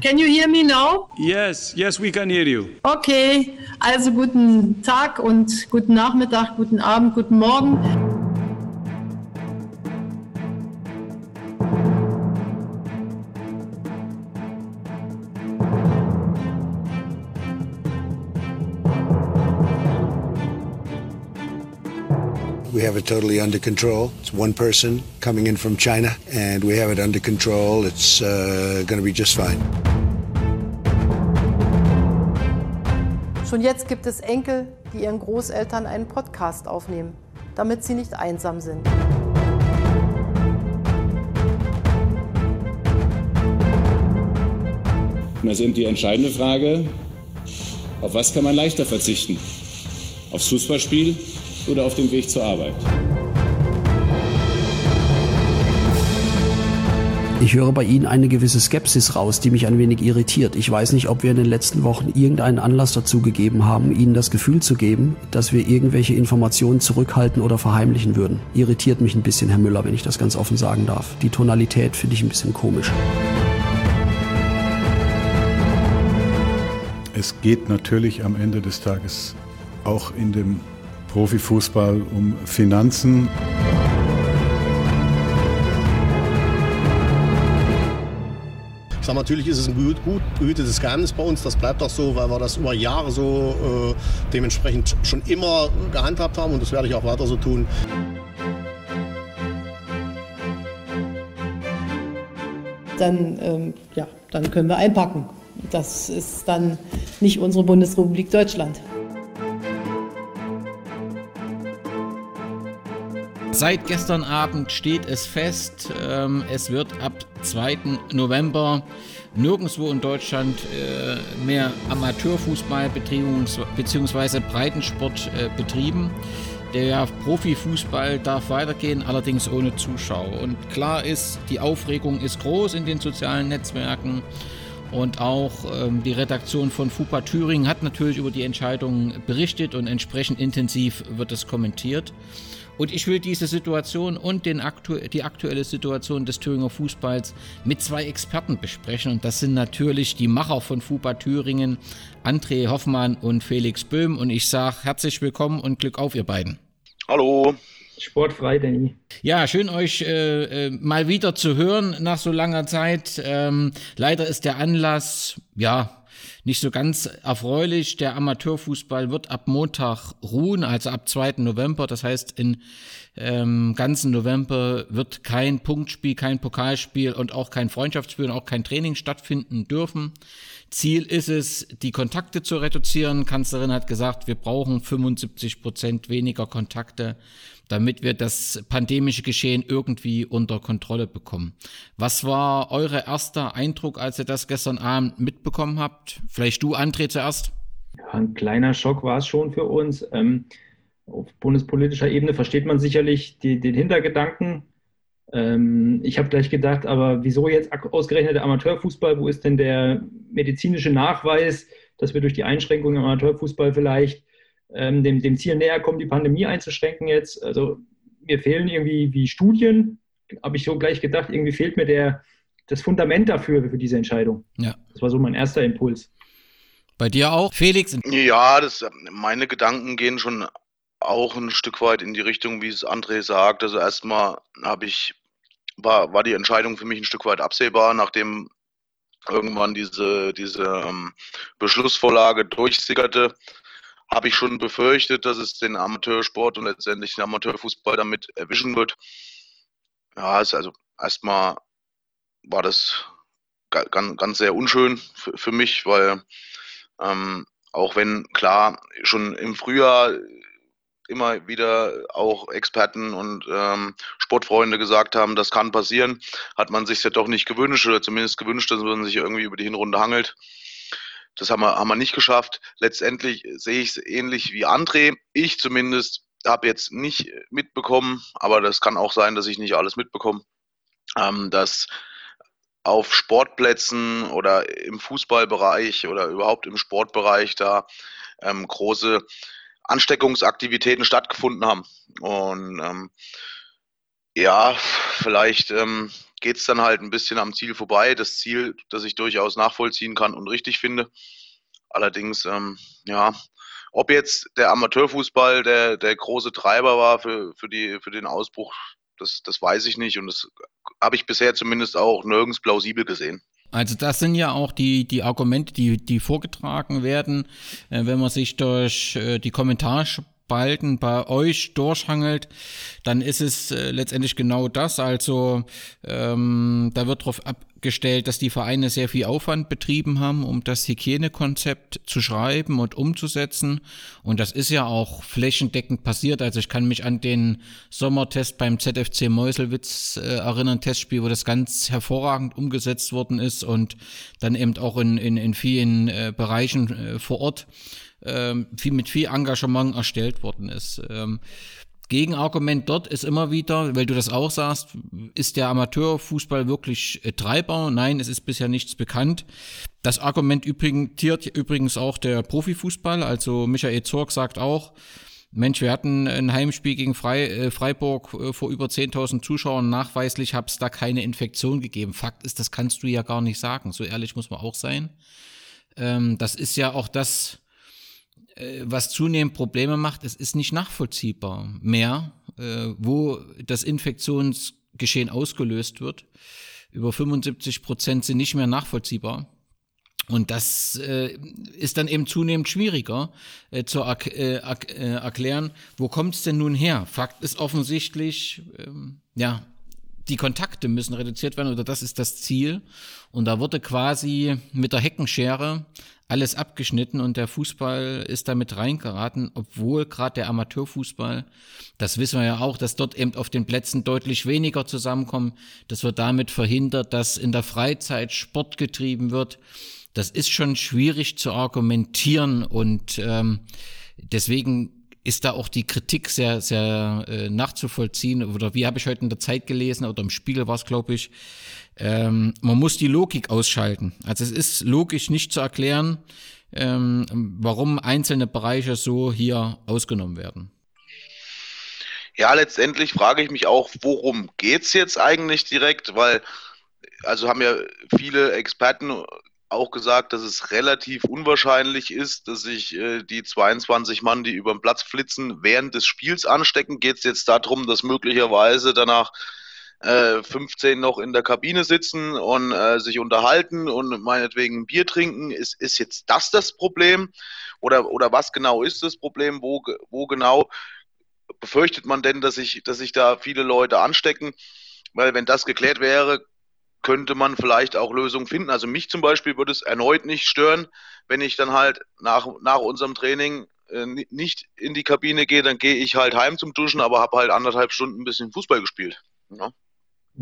Can you hear me now? Yes, yes, we can hear you. Okay, also guten Tag und guten Nachmittag, guten Abend, guten Morgen. We have it totally under control. It's one person coming in from China, and we have it under control. It's uh, going to be just fine. Schon jetzt gibt es Enkel, die ihren Großeltern einen Podcast aufnehmen, damit sie nicht einsam sind. Und da ist eben die entscheidende Frage, auf was kann man leichter verzichten? Aufs Fußballspiel oder auf den Weg zur Arbeit? Ich höre bei Ihnen eine gewisse Skepsis raus, die mich ein wenig irritiert. Ich weiß nicht, ob wir in den letzten Wochen irgendeinen Anlass dazu gegeben haben, Ihnen das Gefühl zu geben, dass wir irgendwelche Informationen zurückhalten oder verheimlichen würden. Irritiert mich ein bisschen, Herr Müller, wenn ich das ganz offen sagen darf. Die Tonalität finde ich ein bisschen komisch. Es geht natürlich am Ende des Tages auch in dem Profifußball um Finanzen. Sage, natürlich ist es ein gut, gut behütetes Geheimnis bei uns. Das bleibt auch so, weil wir das über Jahre so äh, dementsprechend schon immer gehandhabt haben und das werde ich auch weiter so tun. Dann, ähm, ja, dann können wir einpacken. Das ist dann nicht unsere Bundesrepublik Deutschland. Seit gestern Abend steht es fest, ähm, es wird ab 2. November nirgendwo in Deutschland äh, mehr Amateurfußball bzw. Breitensport äh, betrieben. Der Profifußball darf weitergehen, allerdings ohne Zuschauer. Und klar ist, die Aufregung ist groß in den sozialen Netzwerken. Und auch ähm, die Redaktion von FUPA Thüringen hat natürlich über die Entscheidung berichtet und entsprechend intensiv wird es kommentiert. Und ich will diese Situation und den aktu die aktuelle Situation des Thüringer Fußballs mit zwei Experten besprechen. Und das sind natürlich die Macher von FUPA Thüringen, André Hoffmann und Felix Böhm. Und ich sage herzlich willkommen und Glück auf, ihr beiden. Hallo. Sportfrei, Danny. Ja, schön euch äh, äh, mal wieder zu hören nach so langer Zeit. Ähm, leider ist der Anlass, ja, nicht so ganz erfreulich. Der Amateurfußball wird ab Montag ruhen, also ab 2. November. Das heißt, in ähm, ganzen November wird kein Punktspiel, kein Pokalspiel und auch kein Freundschaftsspiel und auch kein Training stattfinden dürfen. Ziel ist es, die Kontakte zu reduzieren. Kanzlerin hat gesagt, wir brauchen 75 Prozent weniger Kontakte damit wir das pandemische Geschehen irgendwie unter Kontrolle bekommen. Was war euer erster Eindruck, als ihr das gestern Abend mitbekommen habt? Vielleicht du, André, zuerst? Ja, ein kleiner Schock war es schon für uns. Ähm, auf bundespolitischer Ebene versteht man sicherlich die, den Hintergedanken. Ähm, ich habe gleich gedacht, aber wieso jetzt ausgerechnet der Amateurfußball? Wo ist denn der medizinische Nachweis, dass wir durch die Einschränkungen im Amateurfußball vielleicht ähm, dem, dem Ziel näher kommen, die Pandemie einzuschränken jetzt. Also mir fehlen irgendwie wie Studien, habe ich so gleich gedacht, irgendwie fehlt mir der, das Fundament dafür, für diese Entscheidung. Ja. Das war so mein erster Impuls. Bei dir auch, Felix? Ja, das, meine Gedanken gehen schon auch ein Stück weit in die Richtung, wie es André sagt. Also erstmal habe ich, war, war die Entscheidung für mich ein Stück weit absehbar, nachdem irgendwann diese, diese ähm, Beschlussvorlage durchsickerte habe ich schon befürchtet, dass es den Amateursport und letztendlich den Amateurfußball damit erwischen wird. Ja, also erstmal war das ganz, ganz sehr unschön für, für mich, weil ähm, auch wenn klar schon im Frühjahr immer wieder auch Experten und ähm, Sportfreunde gesagt haben, das kann passieren, hat man sich ja doch nicht gewünscht oder zumindest gewünscht, dass man sich irgendwie über die Hinrunde hangelt. Das haben wir, haben wir nicht geschafft. Letztendlich sehe ich es ähnlich wie André. Ich zumindest habe jetzt nicht mitbekommen, aber das kann auch sein, dass ich nicht alles mitbekomme, ähm, dass auf Sportplätzen oder im Fußballbereich oder überhaupt im Sportbereich da ähm, große Ansteckungsaktivitäten stattgefunden haben. Und ähm, Ja, vielleicht ähm, geht es dann halt ein bisschen am Ziel vorbei. Das Ziel, das ich durchaus nachvollziehen kann und richtig finde. Allerdings, ähm, ja, ob jetzt der Amateurfußball der, der große Treiber war für, für, die, für den Ausbruch, das, das weiß ich nicht und das habe ich bisher zumindest auch nirgends plausibel gesehen. Also das sind ja auch die, die Argumente, die, die vorgetragen werden, äh, wenn man sich durch äh, die Kommentarspalten bei euch durchhangelt, dann ist es äh, letztendlich genau das. Also ähm, da wird darauf ab, gestellt, dass die Vereine sehr viel Aufwand betrieben haben, um das Hygienekonzept zu schreiben und umzusetzen. Und das ist ja auch flächendeckend passiert. Also ich kann mich an den Sommertest beim ZFC Meuselwitz äh, erinnern, Testspiel, wo das ganz hervorragend umgesetzt worden ist und dann eben auch in, in, in vielen äh, Bereichen äh, vor Ort ähm, viel, mit viel Engagement erstellt worden ist. Ähm, Gegenargument dort ist immer wieder, weil du das auch sagst, ist der Amateurfußball wirklich äh, Treiber? Nein, es ist bisher nichts bekannt. Das Argument übrigens, übrigens auch der Profifußball, also Michael Zorg sagt auch, Mensch, wir hatten ein Heimspiel gegen Frei, äh, Freiburg äh, vor über 10.000 Zuschauern. Nachweislich hat es da keine Infektion gegeben. Fakt ist, das kannst du ja gar nicht sagen. So ehrlich muss man auch sein. Ähm, das ist ja auch das, was zunehmend Probleme macht, es ist nicht nachvollziehbar mehr, äh, wo das Infektionsgeschehen ausgelöst wird. Über 75 Prozent sind nicht mehr nachvollziehbar. Und das äh, ist dann eben zunehmend schwieriger äh, zu äh, äh, erklären, wo kommt es denn nun her? Fakt ist offensichtlich, ähm, ja, die Kontakte müssen reduziert werden oder das ist das Ziel. Und da wurde quasi mit der Heckenschere alles abgeschnitten und der Fußball ist damit reingeraten, obwohl gerade der Amateurfußball, das wissen wir ja auch, dass dort eben auf den Plätzen deutlich weniger zusammenkommen. Das wird damit verhindert, dass in der Freizeit Sport getrieben wird. Das ist schon schwierig zu argumentieren und ähm, deswegen ist da auch die Kritik sehr, sehr äh, nachzuvollziehen. Oder wie habe ich heute in der Zeit gelesen oder im Spiegel war es, glaube ich, ähm, man muss die Logik ausschalten. Also es ist logisch nicht zu erklären, ähm, warum einzelne Bereiche so hier ausgenommen werden. Ja, letztendlich frage ich mich auch, worum geht es jetzt eigentlich direkt, weil also haben ja viele Experten auch gesagt, dass es relativ unwahrscheinlich ist, dass sich äh, die 22 Mann, die über den Platz flitzen, während des Spiels anstecken. Geht es jetzt darum, dass möglicherweise danach äh, 15 noch in der Kabine sitzen und äh, sich unterhalten und meinetwegen Bier trinken? Ist, ist jetzt das das Problem? Oder, oder was genau ist das Problem? Wo, wo genau befürchtet man denn, dass sich, dass sich da viele Leute anstecken? Weil wenn das geklärt wäre, könnte man vielleicht auch Lösungen finden. Also mich zum Beispiel würde es erneut nicht stören, wenn ich dann halt nach, nach unserem Training äh, nicht in die Kabine gehe, dann gehe ich halt heim zum Duschen, aber habe halt anderthalb Stunden ein bisschen Fußball gespielt. Ja.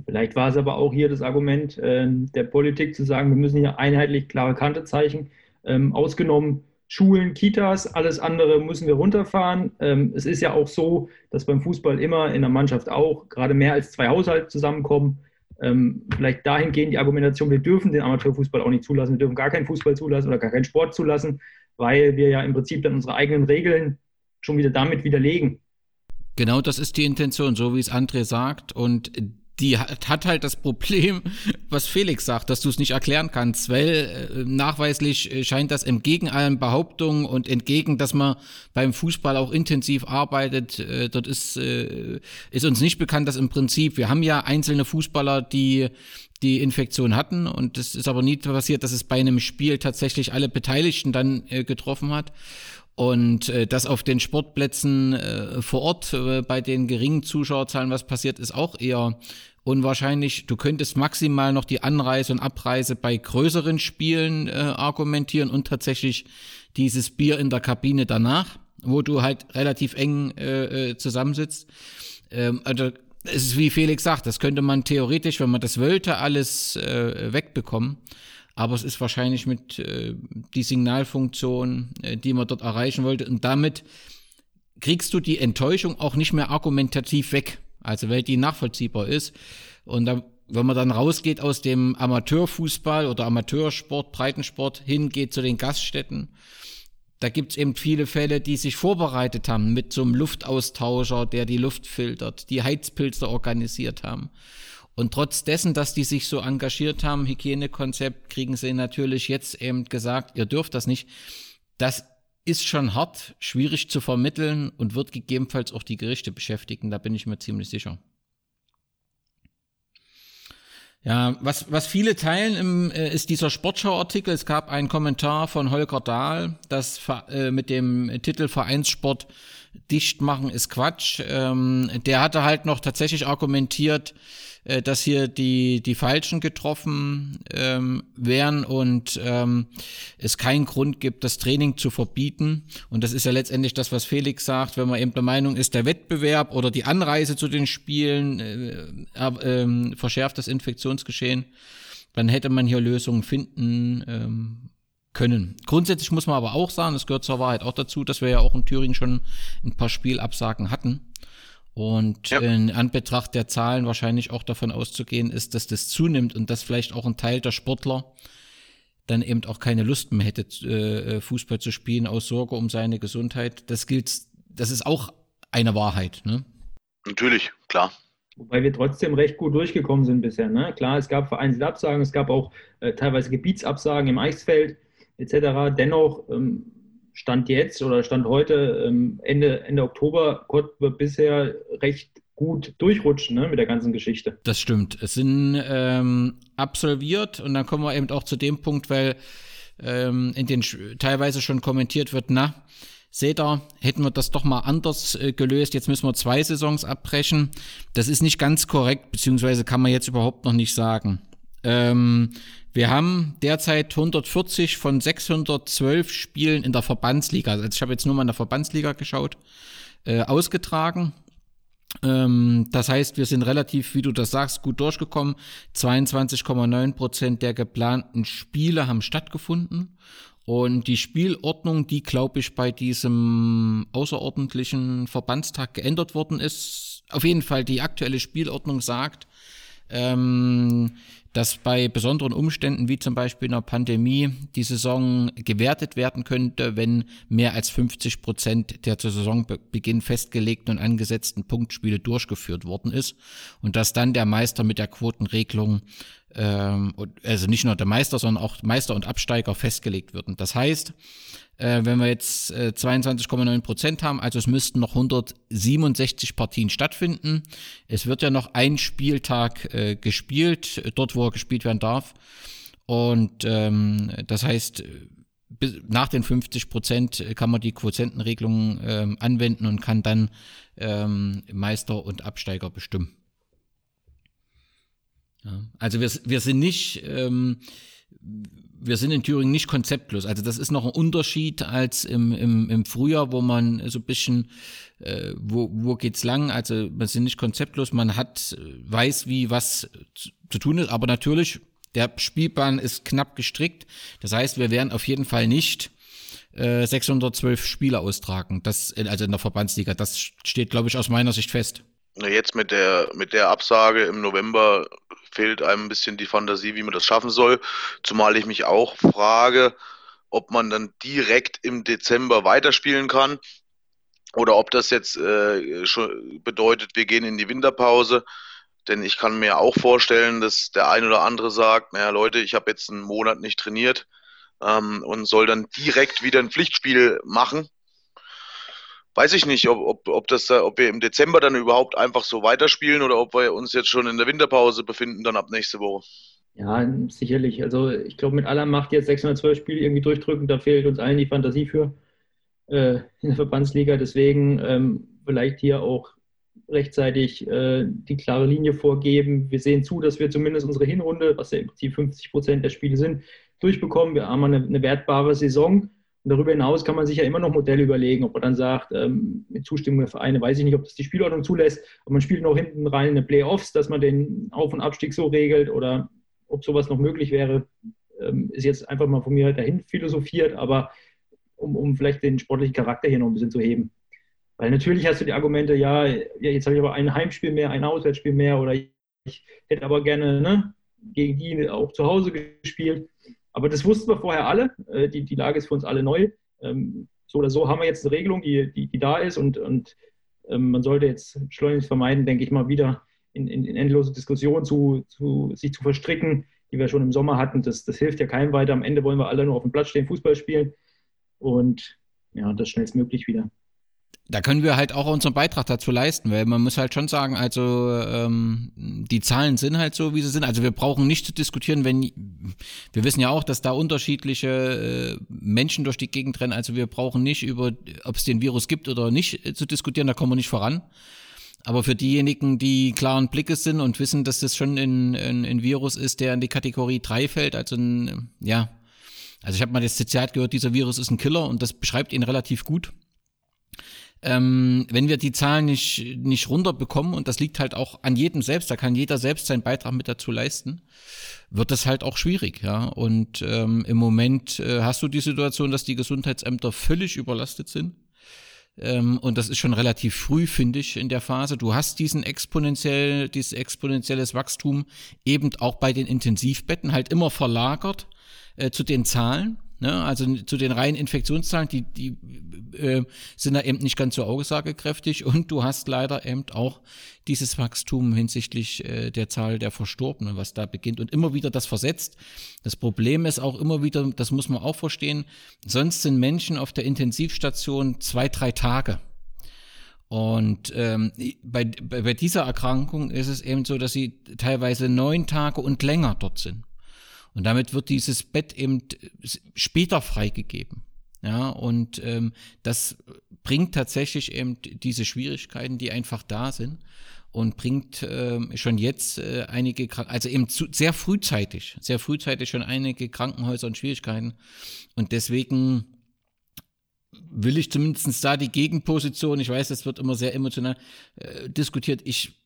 Vielleicht war es aber auch hier das Argument äh, der Politik zu sagen, wir müssen hier einheitlich klare Kante zeichnen. Ähm, ausgenommen Schulen, Kitas, alles andere müssen wir runterfahren. Ähm, es ist ja auch so, dass beim Fußball immer in der Mannschaft auch gerade mehr als zwei Haushalte zusammenkommen ähm, vielleicht dahingehend die Argumentation, wir dürfen den Amateurfußball auch nicht zulassen, wir dürfen gar keinen Fußball zulassen oder gar keinen Sport zulassen, weil wir ja im Prinzip dann unsere eigenen Regeln schon wieder damit widerlegen. Genau das ist die Intention, so wie es André sagt. Und die hat, hat halt das Problem, was Felix sagt, dass du es nicht erklären kannst, weil äh, nachweislich äh, scheint das entgegen allen Behauptungen und entgegen, dass man beim Fußball auch intensiv arbeitet, äh, dort ist, äh, ist uns nicht bekannt, dass im Prinzip, wir haben ja einzelne Fußballer, die die Infektion hatten und es ist aber nie passiert, dass es bei einem Spiel tatsächlich alle Beteiligten dann äh, getroffen hat. Und äh, dass auf den Sportplätzen äh, vor Ort äh, bei den geringen Zuschauerzahlen was passiert, ist auch eher unwahrscheinlich. Du könntest maximal noch die Anreise und Abreise bei größeren Spielen äh, argumentieren und tatsächlich dieses Bier in der Kabine danach, wo du halt relativ eng äh, äh, zusammensitzt. Ähm, also es ist wie Felix sagt, das könnte man theoretisch, wenn man das wollte, alles äh, wegbekommen aber es ist wahrscheinlich mit äh, die Signalfunktion, äh, die man dort erreichen wollte. Und damit kriegst du die Enttäuschung auch nicht mehr argumentativ weg, also weil die nachvollziehbar ist. Und da, wenn man dann rausgeht aus dem Amateurfußball oder Amateursport, Breitensport, hingeht zu den Gaststätten, da gibt es eben viele Fälle, die sich vorbereitet haben mit so einem Luftaustauscher, der die Luft filtert, die Heizpilze organisiert haben. Und trotz dessen, dass die sich so engagiert haben, Hygienekonzept, kriegen sie natürlich jetzt eben gesagt, ihr dürft das nicht. Das ist schon hart, schwierig zu vermitteln und wird gegebenenfalls auch die Gerichte beschäftigen, da bin ich mir ziemlich sicher. Ja, was, was viele teilen, im, äh, ist dieser Sportschau-Artikel. Es gab einen Kommentar von Holger Dahl, das äh, mit dem Titel Vereinssport dicht machen ist Quatsch. Ähm, der hatte halt noch tatsächlich argumentiert, äh, dass hier die, die Falschen getroffen ähm, wären und ähm, es keinen Grund gibt, das Training zu verbieten. Und das ist ja letztendlich das, was Felix sagt, wenn man eben der Meinung ist, der Wettbewerb oder die Anreise zu den Spielen äh, äh, verschärft das Infektionsgeschehen, dann hätte man hier Lösungen finden ähm, können. Grundsätzlich muss man aber auch sagen, es gehört zur Wahrheit auch dazu, dass wir ja auch in Thüringen schon ein paar Spielabsagen hatten. Und ja. in Anbetracht der Zahlen wahrscheinlich auch davon auszugehen ist, dass das zunimmt und dass vielleicht auch ein Teil der Sportler dann eben auch keine Lust mehr hätte, äh, Fußball zu spielen aus Sorge um seine Gesundheit. Das gilt, das ist auch eine Wahrheit, ne? Natürlich, klar. Wobei wir trotzdem recht gut durchgekommen sind bisher. Ne? Klar, es gab vereinzelte Absagen, es gab auch äh, teilweise Gebietsabsagen im Eisfeld etc. Dennoch ähm, Stand jetzt oder Stand heute, ähm, Ende, Ende Oktober, konnten wir bisher recht gut durchrutschen ne, mit der ganzen Geschichte. Das stimmt. Es sind ähm, absolviert und dann kommen wir eben auch zu dem Punkt, weil ähm, in den teilweise schon kommentiert wird, na, seht ihr, hätten wir das doch mal anders äh, gelöst, jetzt müssen wir zwei Saisons abbrechen. Das ist nicht ganz korrekt, beziehungsweise kann man jetzt überhaupt noch nicht sagen. Ähm, wir haben derzeit 140 von 612 Spielen in der Verbandsliga, also ich habe jetzt nur mal in der Verbandsliga geschaut, äh, ausgetragen. Ähm, das heißt, wir sind relativ, wie du das sagst, gut durchgekommen. 22,9 Prozent der geplanten Spiele haben stattgefunden. Und die Spielordnung, die, glaube ich, bei diesem außerordentlichen Verbandstag geändert worden ist, auf jeden Fall die aktuelle Spielordnung sagt, ähm, dass bei besonderen Umständen wie zum Beispiel in der Pandemie die Saison gewertet werden könnte, wenn mehr als 50 Prozent der zu Saisonbeginn festgelegten und angesetzten Punktspiele durchgeführt worden ist. Und dass dann der Meister mit der Quotenregelung ähm, also nicht nur der Meister, sondern auch Meister und Absteiger festgelegt würden. Das heißt, äh, wenn wir jetzt äh, 22,9 Prozent haben, also es müssten noch 167 Partien stattfinden. Es wird ja noch ein Spieltag äh, gespielt, dort wo er gespielt werden darf. Und ähm, das heißt, bis, nach den 50 Prozent kann man die Quotientenregelung ähm, anwenden und kann dann ähm, Meister und Absteiger bestimmen. Ja, also wir, wir sind nicht ähm, wir sind in Thüringen nicht konzeptlos. Also das ist noch ein Unterschied als im, im, im Frühjahr, wo man so ein bisschen, äh, wo, wo geht's lang? Also wir sind nicht konzeptlos, man hat, weiß, wie was zu, zu tun ist, aber natürlich, der Spielplan ist knapp gestrickt. Das heißt, wir werden auf jeden Fall nicht äh, 612 Spiele austragen. Das, also in der Verbandsliga. Das steht, glaube ich, aus meiner Sicht fest. Jetzt mit der, mit der Absage im November fehlt einem ein bisschen die Fantasie, wie man das schaffen soll. Zumal ich mich auch frage, ob man dann direkt im Dezember weiterspielen kann oder ob das jetzt äh, schon bedeutet, wir gehen in die Winterpause. Denn ich kann mir auch vorstellen, dass der ein oder andere sagt, naja Leute, ich habe jetzt einen Monat nicht trainiert ähm, und soll dann direkt wieder ein Pflichtspiel machen weiß ich nicht, ob, ob, ob, das, ob wir im Dezember dann überhaupt einfach so weiterspielen oder ob wir uns jetzt schon in der Winterpause befinden, dann ab nächste Woche. Ja, sicherlich. Also ich glaube, mit aller Macht jetzt 612 Spiele irgendwie durchdrücken, da fehlt uns allen die Fantasie für äh, in der Verbandsliga. Deswegen ähm, vielleicht hier auch rechtzeitig äh, die klare Linie vorgeben. Wir sehen zu, dass wir zumindest unsere Hinrunde, was ja im Prinzip 50 Prozent der Spiele sind, durchbekommen. Wir haben eine, eine wertbare Saison. Und darüber hinaus kann man sich ja immer noch Modelle überlegen, ob man dann sagt, ähm, mit Zustimmung der Vereine, weiß ich nicht, ob das die Spielordnung zulässt, ob man spielt noch hinten rein eine Playoffs, dass man den Auf- und Abstieg so regelt oder ob sowas noch möglich wäre, ähm, ist jetzt einfach mal von mir dahin philosophiert, aber um, um vielleicht den sportlichen Charakter hier noch ein bisschen zu heben. Weil natürlich hast du die Argumente, ja, jetzt habe ich aber ein Heimspiel mehr, ein Auswärtsspiel mehr oder ich hätte aber gerne ne, gegen die auch zu Hause gespielt. Aber das wussten wir vorher alle. Äh, die, die Lage ist für uns alle neu. ähm, so oder so haben wir jetzt eine Regelung, die, die, die da ist und, und ähm, man sollte jetzt schleunigst vermeiden, denke ich mal, wieder in, in, in endlose Diskussionen zu, zu, sich zu verstricken, die wir schon im Sommer hatten. Das, das hilft ja keinem weiter. Am Ende wollen wir alle nur auf dem Platz stehen, Fußball spielen und ja, das schnellstmöglich wieder da können wir halt auch unseren Beitrag dazu leisten, weil man muss halt schon sagen, also ähm, die Zahlen sind halt so, wie sie sind. Also wir brauchen nicht zu diskutieren, wenn wir wissen ja auch, dass da unterschiedliche äh, Menschen durch die Gegend rennen. Also wir brauchen nicht über, ob es den Virus gibt oder nicht, äh, zu diskutieren. Da kommen wir nicht voran. Aber für diejenigen, die klaren Blickes sind und wissen, dass das schon ein, ein, ein Virus ist, der in die Kategorie 3 fällt, also ein, ja, also ich habe mal das Zitat gehört, dieser Virus ist ein Killer und das beschreibt ihn relativ gut ähm, wenn wir die Zahlen nicht, nicht runterbekommen, und das liegt halt auch an jedem selbst, da kann jeder selbst seinen Beitrag mit dazu leisten, wird das halt auch schwierig, ja. Und ähm, im Moment äh, hast du die Situation, dass die Gesundheitsämter völlig überlastet sind. Ähm, und das ist schon relativ früh, finde ich, in der Phase. Du hast diesen exponentiell, dieses exponentielles Wachstum eben auch bei den Intensivbetten halt immer verlagert äh, zu den Zahlen. Ne? Also zu den reinen Infektionszahlen, die, die äh, sind da eben nicht ganz so aussagekräftig und du hast leider eben auch dieses Wachstum hinsichtlich äh, der Zahl der Verstorbenen, was da beginnt und immer wieder das versetzt. Das Problem ist auch immer wieder, das muss man auch verstehen, sonst sind Menschen auf der Intensivstation zwei, drei Tage. Und ähm, bei, bei dieser Erkrankung ist es eben so, dass sie teilweise neun Tage und länger dort sind. Und damit wird dieses Bett eben später freigegeben. Ja, und ähm, das bringt tatsächlich eben diese Schwierigkeiten, die einfach da sind und bringt ähm, schon jetzt äh, einige, also eben zu, sehr frühzeitig, sehr frühzeitig schon einige Krankenhäuser und Schwierigkeiten. Und deswegen will ich zumindest da die Gegenposition, ich weiß, das wird immer sehr emotional äh, diskutiert, ich,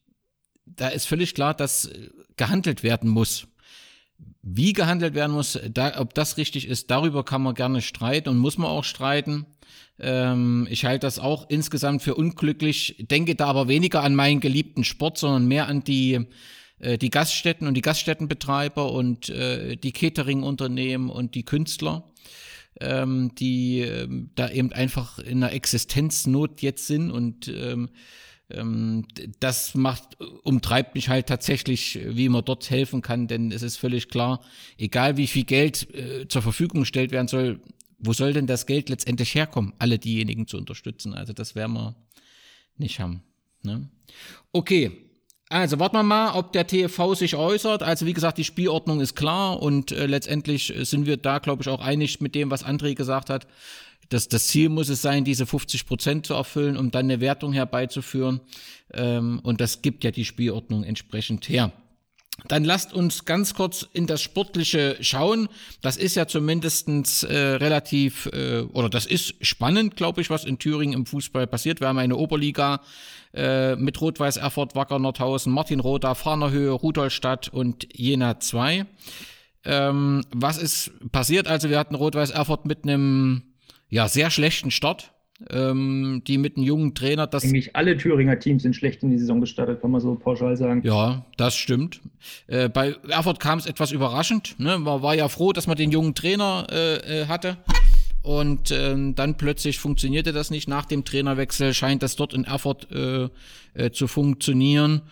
da ist völlig klar, dass äh, gehandelt werden muss. Wie gehandelt werden muss, da, ob das richtig ist, darüber kann man gerne streiten und muss man auch streiten. Ähm, ich halte das auch insgesamt für unglücklich, denke da aber weniger an meinen geliebten Sport, sondern mehr an die, äh, die Gaststätten und die Gaststättenbetreiber und äh, die Catering-Unternehmen und die Künstler, ähm, die äh, da eben einfach in einer Existenznot jetzt sind und ähm, ähm, das macht, umtreibt mich halt tatsächlich, wie man dort helfen kann, denn es ist völlig klar, egal wie viel Geld äh, zur Verfügung gestellt werden soll, wo soll denn das Geld letztendlich herkommen, alle diejenigen zu unterstützen? Also das werden wir nicht haben. Ne? Okay, also warten wir mal, ob der TV sich äußert. Also wie gesagt, die Spielordnung ist klar und äh, letztendlich sind wir da, glaube ich, auch einig mit dem, was André gesagt hat das, das Ziel muss es sein, diese 50 Prozent zu erfüllen, um dann eine Wertung herbeizuführen. Ähm, und das gibt ja die Spielordnung entsprechend her. Dann lasst uns ganz kurz in das Sportliche schauen. Das ist ja zumindestens äh, relativ, äh, oder das ist spannend, glaube ich, was in Thüringen im Fußball passiert. Wir haben eine Oberliga äh, mit Rot-Weiß Erfurt, Wacker Nordhausen, Martin Roda, Farnerhöhe, Rudolstadt und Jena 2. Ähm, was ist passiert? Also wir hatten Rot-Weiß Erfurt mit einem ja, sehr schlechten Start. Ähm, die mit einem jungen Trainer. Das Eigentlich alle Thüringer Teams sind schlecht in die Saison gestartet, kann man so pauschal sagen. Ja, das stimmt. Äh, bei Erfurt kam es etwas überraschend. Ne? Man war ja froh, dass man den jungen Trainer äh, äh, hatte. Und ähm, dann plötzlich funktionierte das nicht. Nach dem Trainerwechsel scheint das dort in Erfurt äh, äh, zu funktionieren.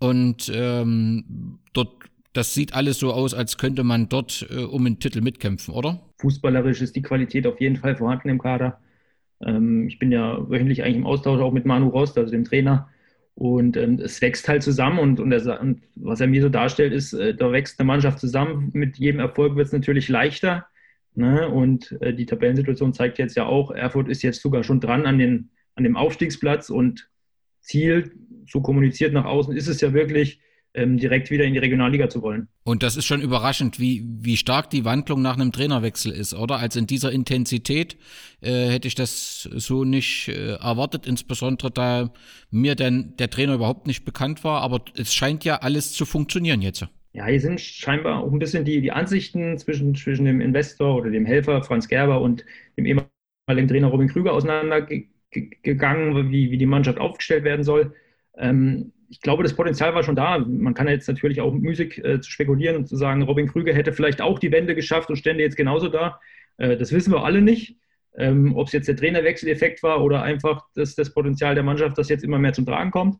Und ähm, dort das sieht alles so aus, als könnte man dort äh, um den Titel mitkämpfen, oder? Fußballerisch ist die Qualität auf jeden Fall vorhanden im Kader. Ähm, ich bin ja wöchentlich eigentlich im Austausch auch mit Manu Rost, also dem Trainer. Und ähm, es wächst halt zusammen und, und, er, und, was er mir so darstellt, ist, äh, da wächst eine Mannschaft zusammen. Mit jedem Erfolg wird es natürlich leichter. Ne? Und äh, die Tabellensituation zeigt jetzt ja auch, Erfurt ist jetzt sogar schon dran an, den, an dem Aufstiegsplatz und Ziel, so kommuniziert nach außen, ist es ja wirklich, ähm, direkt wieder in die Regionalliga zu wollen. Und das ist schon überraschend, wie, wie stark die Wandlung nach einem Trainerwechsel ist, oder? Also in dieser Intensität äh, hätte ich das so nicht äh, erwartet, insbesondere da mir denn der Trainer überhaupt nicht bekannt war, aber es scheint ja alles zu funktionieren jetzt. Ja, hier sind scheinbar auch ein bisschen die, die Ansichten zwischen, zwischen dem Investor oder dem Helfer Franz Gerber und dem ehemaligen Trainer Robin Krüger auseinandergegangen, wie, wie die Mannschaft aufgestellt werden soll. Ähm, ich glaube, das Potenzial war schon da. Man kann jetzt natürlich auch müßig äh, spekulieren und zu sagen, Robin Krüger hätte vielleicht auch die Wende geschafft und stände jetzt genauso da. Äh, das wissen wir alle nicht. Ähm, Ob es jetzt der Trainerwechseleffekt war oder einfach das, das Potenzial der Mannschaft, das jetzt immer mehr zum Tragen kommt.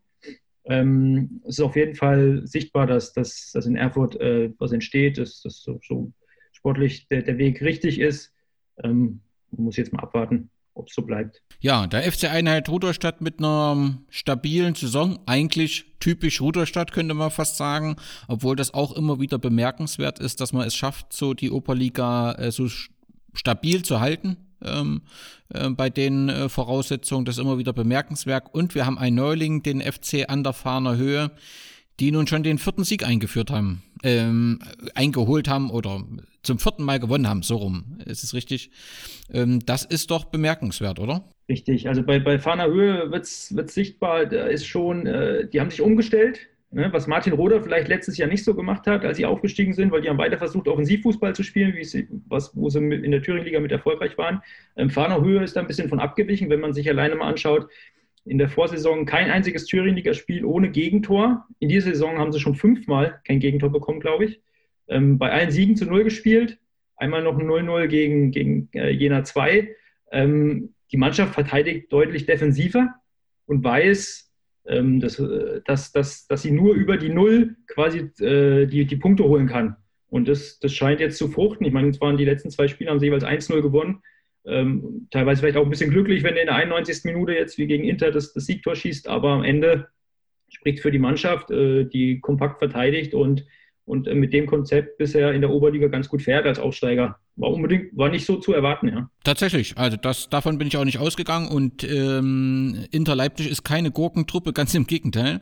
Ähm, es ist auf jeden Fall sichtbar, dass, dass, dass in Erfurt äh, was entsteht, dass, dass so, so sportlich der, der Weg richtig ist. Ähm, man muss jetzt mal abwarten, ob es so bleibt. Ja, der FC Einheit Ruderstadt mit einer stabilen Saison, eigentlich typisch Ruderstadt könnte man fast sagen, obwohl das auch immer wieder bemerkenswert ist, dass man es schafft, so die Oberliga äh, so stabil zu halten ähm, äh, bei den äh, Voraussetzungen. Das ist immer wieder bemerkenswert. Und wir haben einen Neuling, den FC an der Fahner Höhe, die nun schon den vierten Sieg eingeführt haben, ähm, eingeholt haben oder zum vierten Mal gewonnen haben, so rum. Ist es richtig? Ähm, das ist doch bemerkenswert, oder? Richtig, also bei, bei Fahner Höhe wird es sichtbar, da ist schon, äh, die haben sich umgestellt Ne, was Martin Roder vielleicht letztes Jahr nicht so gemacht hat, als sie aufgestiegen sind, weil die haben weiter versucht, Offensivfußball zu spielen, wie sie, was, wo sie in der Thüringen-Liga mit erfolgreich waren. Ähm, Fahner Höhe ist da ein bisschen von abgewichen, wenn man sich alleine mal anschaut. In der Vorsaison kein einziges Thüringen-Liga-Spiel ohne Gegentor. In dieser Saison haben sie schon fünfmal kein Gegentor bekommen, glaube ich. Ähm, bei allen Siegen zu Null gespielt. Einmal noch ein 0-0 gegen, gegen äh, Jena 2. Ähm, die Mannschaft verteidigt deutlich defensiver und weiß, ähm, dass, äh, dass, dass, dass sie nur über die Null quasi äh, die, die Punkte holen kann. Und das, das scheint jetzt zu fruchten. Ich meine, es waren die letzten zwei Spiele, haben sie jeweils 1-0 gewonnen. Ähm, teilweise vielleicht auch ein bisschen glücklich, wenn er in der 91. Minute jetzt wie gegen Inter das, das Siegtor schießt, aber am Ende spricht für die Mannschaft, äh, die kompakt verteidigt und und äh, mit dem Konzept bisher in der Oberliga ganz gut fährt als Aufsteiger. War unbedingt, war nicht so zu erwarten, ja. Tatsächlich, also das, davon bin ich auch nicht ausgegangen und ähm, Inter Leipzig ist keine Gurkentruppe, ganz im Gegenteil.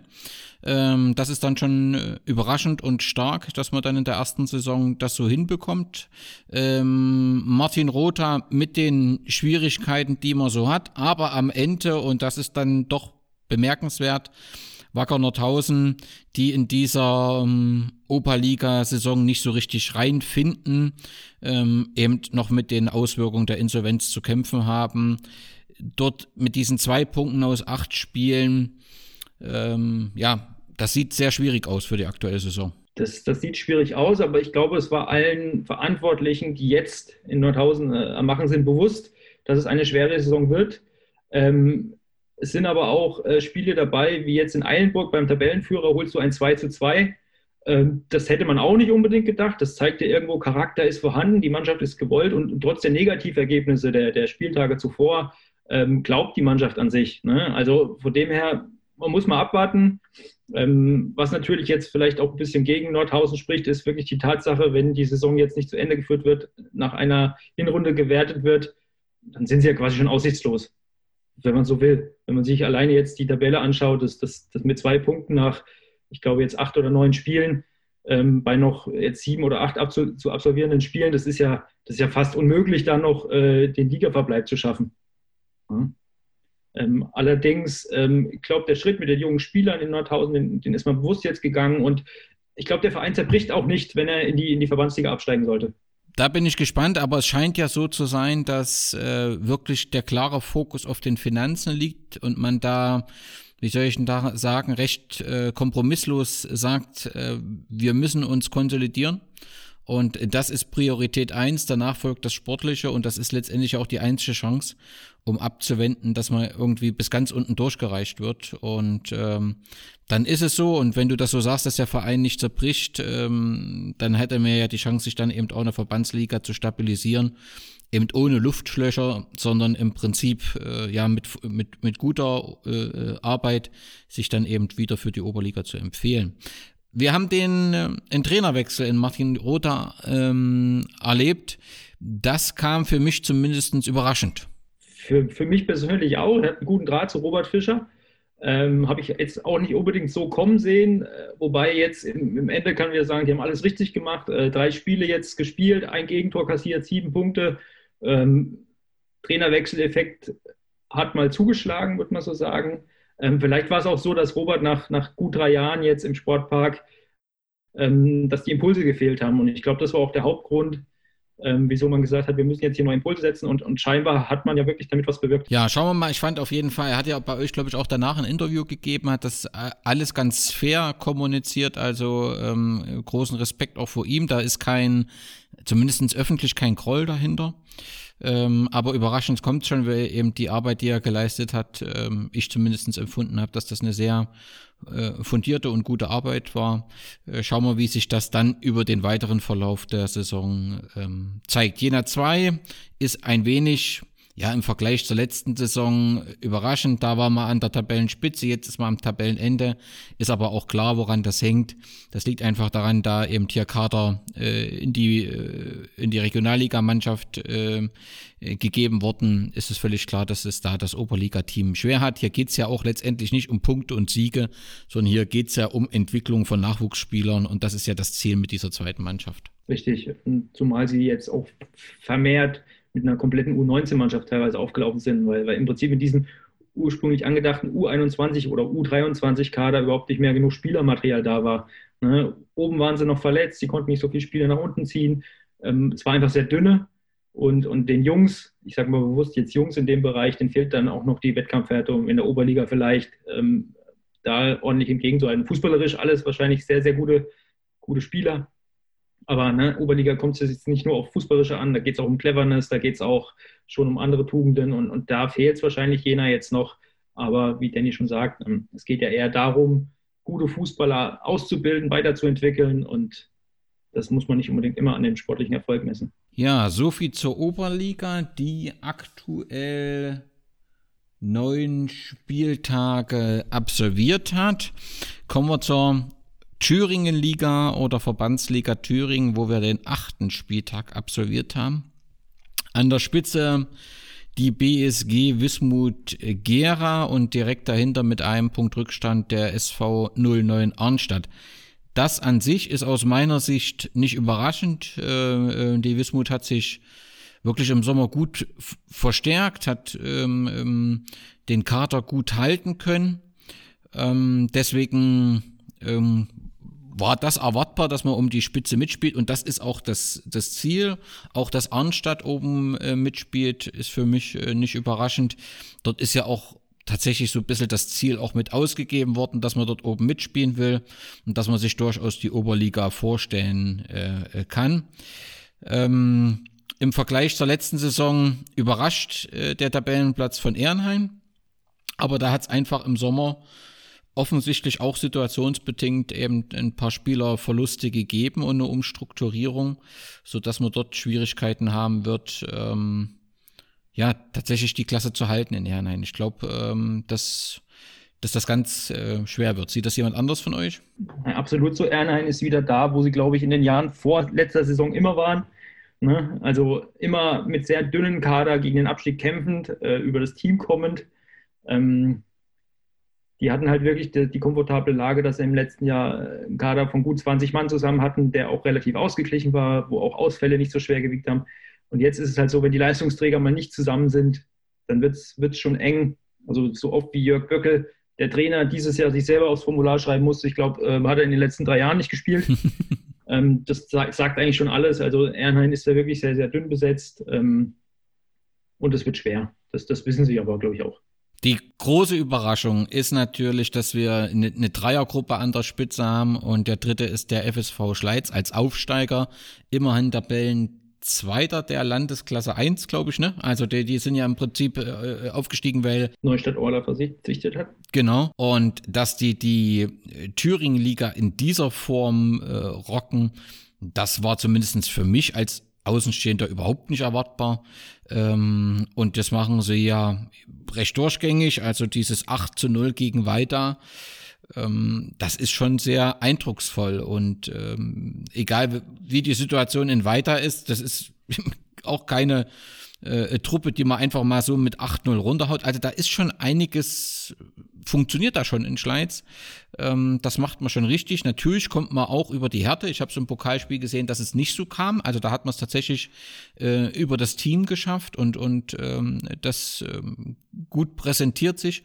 Ähm, das ist dann schon äh, überraschend und stark, dass man dann in der ersten Saison das so hinbekommt. Ähm, Martin Rotha mit den Schwierigkeiten, die man so hat, aber am Ende, und das ist dann doch bemerkenswert, Wacker Nordhausen, die in dieser ähm, Oberliga-Saison nicht so richtig reinfinden, ähm, eben noch mit den Auswirkungen der Insolvenz zu kämpfen haben. Dort mit diesen zwei Punkten aus acht Spielen, ähm, ja, das sieht sehr schwierig aus für die aktuelle Saison. Das, das, sieht schwierig aus, aber ich glaube, es war allen Verantwortlichen, die jetzt in Nordhausen äh, am Machen sind, bewusst, dass es eine schwere Saison wird. Ähm, es sind aber auch äh, Spiele dabei, wie jetzt in Eilenburg beim Tabellenführer holst du ein 2 zu 2. Ähm, das hätte man auch nicht unbedingt gedacht. Das zeigt ja irgendwo, Charakter ist vorhanden, die Mannschaft ist gewollt und, trotz der Negativergebnisse der, der Spieltage zuvor ähm, glaubt die Mannschaft an sich. Ne? Also von dem her, man muss mal abwarten. Ähm, was natürlich jetzt vielleicht auch ein bisschen gegen Nordhausen spricht, ist wirklich die Tatsache, wenn die Saison jetzt nicht zu Ende geführt wird, nach einer Hinrunde gewertet wird, dann sind sie ja quasi schon aussichtslos wenn man so will. Wenn man sich alleine jetzt die Tabelle anschaut, dass das, das mit zwei Punkten nach, ich glaube, jetzt acht oder neun Spielen, ähm, bei noch jetzt sieben oder acht abzu zu absolvierenden Spielen, das ist ja, das ist ja fast unmöglich, da noch äh, den Ligaverbleib zu schaffen. Ja. Ähm, allerdings, ähm, ich glaube, der Schritt mit den jungen Spielern in Nordhausen, den, den ist man bewusst jetzt gegangen und ich glaube, der Verein zerbricht auch nicht, wenn er in die, in die Verbandsliga absteigen sollte. Da bin ich gespannt, aber es scheint ja so zu sein, dass äh, wirklich der klare Fokus auf den Finanzen liegt und man da, wie soll ich denn da sagen, recht äh, kompromisslos sagt, äh, wir müssen uns konsolidieren. Und das ist Priorität eins. danach folgt das Sportliche und das ist letztendlich auch die einzige Chance, um abzuwenden, dass man irgendwie bis ganz unten durchgereicht wird. Und ähm, dann ist es so, und wenn du das so sagst, dass der Verein nicht zerbricht, ähm, dann hätte man ja die Chance, sich dann eben auch eine Verbandsliga zu stabilisieren. Eben ohne Luftschlöcher, sondern im Prinzip äh, ja mit, mit, mit guter äh, Arbeit sich dann eben wieder für die Oberliga zu empfehlen. Wir haben den äh, einen Trainerwechsel in Martin Rother ähm, erlebt. Das kam für mich zumindest überraschend. Für, für mich persönlich auch. Er hat einen guten Draht zu Robert Fischer. Ähm, Habe ich jetzt auch nicht unbedingt so kommen sehen. Äh, wobei jetzt im, im, Ende kann wir sagen, die haben alles richtig gemacht. Äh, drei Spiele jetzt gespielt, ein Gegentor kassiert, sieben Punkte. Ähm, Trainerwechseleffekt hat mal zugeschlagen, würde man so sagen. Ähm, vielleicht war es auch so, dass Robert nach, nach gut drei Jahren jetzt im Sportpark, ähm, dass die Impulse gefehlt haben. Und ich glaube, das war auch der Hauptgrund, ähm, wieso man gesagt hat, wir müssen jetzt hier neue Impulse setzen und, und scheinbar hat man ja wirklich damit was bewirkt. Ja, schauen wir mal. Ich fand auf jeden Fall, er hat ja bei euch, glaube ich, auch danach ein Interview gegeben, hat das äh, alles ganz fair kommuniziert, also ähm, großen Respekt auch vor ihm. Da ist kein, zumindest öffentlich kein Groll dahinter. Ähm, aber überraschend kommt schon, weil eben die Arbeit, die er geleistet hat, ähm, ich zumindest empfunden habe, dass das eine sehr fundierte und gute Arbeit war. Äh, schauen wir, wie sich das dann über den weiteren Verlauf der Saison ähm, zeigt. Jena 2 ist ein wenig ja, im Vergleich zur letzten Saison überraschend. Da war man an der Tabellenspitze, jetzt ist man am Tabellenende. Ist aber auch klar, woran das hängt. Das liegt einfach daran, da eben hier Kader äh, in die, äh, in die Regionalligamannschaft äh, gegeben worden, ist es völlig klar, dass es da das Oberliga-Team schwer hat. Hier geht's ja auch letztendlich nicht um Punkte und Siege, sondern hier geht's ja um Entwicklung von Nachwuchsspielern und das ist ja das Ziel mit dieser zweiten Mannschaft. Richtig, zumal sie jetzt auch vermehrt mit einer kompletten U19-Mannschaft teilweise aufgelaufen sind, weil, weil im Prinzip in diesem ursprünglich angedachten U21 oder U23-Kader überhaupt nicht mehr genug Spielermaterial da war. Ne? Oben waren sie noch verletzt, sie konnten nicht so viele Spiele nach unten ziehen. Ähm, es war einfach sehr dünne und, und den Jungs, ich sage mal bewusst jetzt Jungs in dem Bereich, denen fehlt dann auch noch die Wettkampfwertung in der Oberliga vielleicht, ähm, da ordentlich entgegenzuhalten. Fußballerisch alles wahrscheinlich sehr, sehr gute, gute Spieler, aber ne, Oberliga kommt es jetzt nicht nur auf Fußballische an, da geht es auch um Cleverness, da geht es auch schon um andere Tugenden und, und da fehlt es wahrscheinlich jener jetzt noch. Aber wie Danny schon sagt, ähm, es geht ja eher darum, gute Fußballer auszubilden, weiterzuentwickeln und das muss man nicht unbedingt immer an den sportlichen Erfolg messen. Ja, soviel zur Oberliga, die aktuell neun Spieltage absolviert hat. Kommen wir zur Thüringen-Liga oder Verbandsliga Thüringen, wo wir den achten Spieltag absolviert haben. An der Spitze die BSG Wismut Gera und direkt dahinter mit einem Punkt Rückstand der SV 09 Arnstadt. Das an sich ist aus meiner Sicht nicht überraschend. Äh, äh, die Wismut hat sich wirklich im Sommer gut verstärkt, hat ähm, ähm, den Kater gut halten können. Ähm, deswegen war das erwartbar, dass man um die Spitze mitspielt und das ist auch das, das Ziel. Auch dass Arnstadt oben äh, mitspielt, ist für mich äh, nicht überraschend. Dort ist ja auch tatsächlich so ein bisschen das Ziel auch mit ausgegeben worden, dass man dort oben mitspielen will und dass man sich durchaus die Oberliga vorstellen äh, äh kann. Ähm, Im Vergleich zur letzten Saison überrascht äh, der Tabellenplatz von Ehrenheim, aber da hat es einfach im Sommer offensichtlich auch situationsbedingt eben ein paar Spielerverluste gegeben und eine Umstrukturierung, so dass man dort Schwierigkeiten haben wird, ähm, ja, tatsächlich die Klasse zu halten in Ehrenhain. Ich glaube, ähm, dass, dass das ganz äh, schwer wird. Sieht das jemand anders von euch? absolut so. Ehrenhain ist wieder da, wo sie, glaube ich, in den Jahren vor letzter Saison immer waren. Ne? Also immer mit sehr dünnen Kader gegen den Abstieg kämpfend, äh, über das Team kommend. Ähm, die hatten halt wirklich die, die, komfortable Lage, dass sie im letzten Jahr einen Kader von gut 20 Mann zusammen hatten, der auch relativ ausgeglichen war, wo auch Ausfälle nicht so schwer gewiegt haben. Und jetzt ist es halt so, wenn die Leistungsträger mal nicht zusammen sind, dann wird es schon eng. Also so oft wie Jörg Böckel, der Trainer, dieses Jahr sich selber aufs Formular schreiben musste. Ich glaube, äh, hat er in den letzten drei Jahren nicht gespielt. ähm, das sagt, sagt, eigentlich schon alles. Also Ernheim ist da wirklich sehr, sehr dünn besetzt. Ähm, und es wird schwer. Das, das wissen sie aber, glaube ich, auch. Die große Überraschung ist natürlich, dass wir eine, eine, Dreiergruppe an der Spitze haben und der dritte ist der FSV Schleiz als Aufsteiger. Immerhin Tabellen Zweiter der Landesklasse 1, glaube ich, ne? Also die, die sind ja im Prinzip äh, aufgestiegen, weil Neustadt Orla verzichtet hat. Genau. Und dass die die Thüringen-Liga in dieser Form äh, rocken, das war zumindest für mich als Außenstehender überhaupt nicht erwartbar. Ähm, und das machen sie ja recht durchgängig, also dieses 8 zu 0 gegen Weida. Ähm, das ist schon sehr eindrucksvoll und ähm, egal wie die Situation in Weida ist, das ist auch keine äh, Truppe, die man einfach mal so mit 8-0 runterhaut. Also da ist schon einiges, funktioniert da schon in Schleiz. Ähm, das macht man schon richtig. Natürlich kommt man auch über die Härte. Ich habe so ein Pokalspiel gesehen, dass es nicht so kam. Also da hat man es tatsächlich äh, über das Team geschafft und, und ähm, das ähm, gut präsentiert sich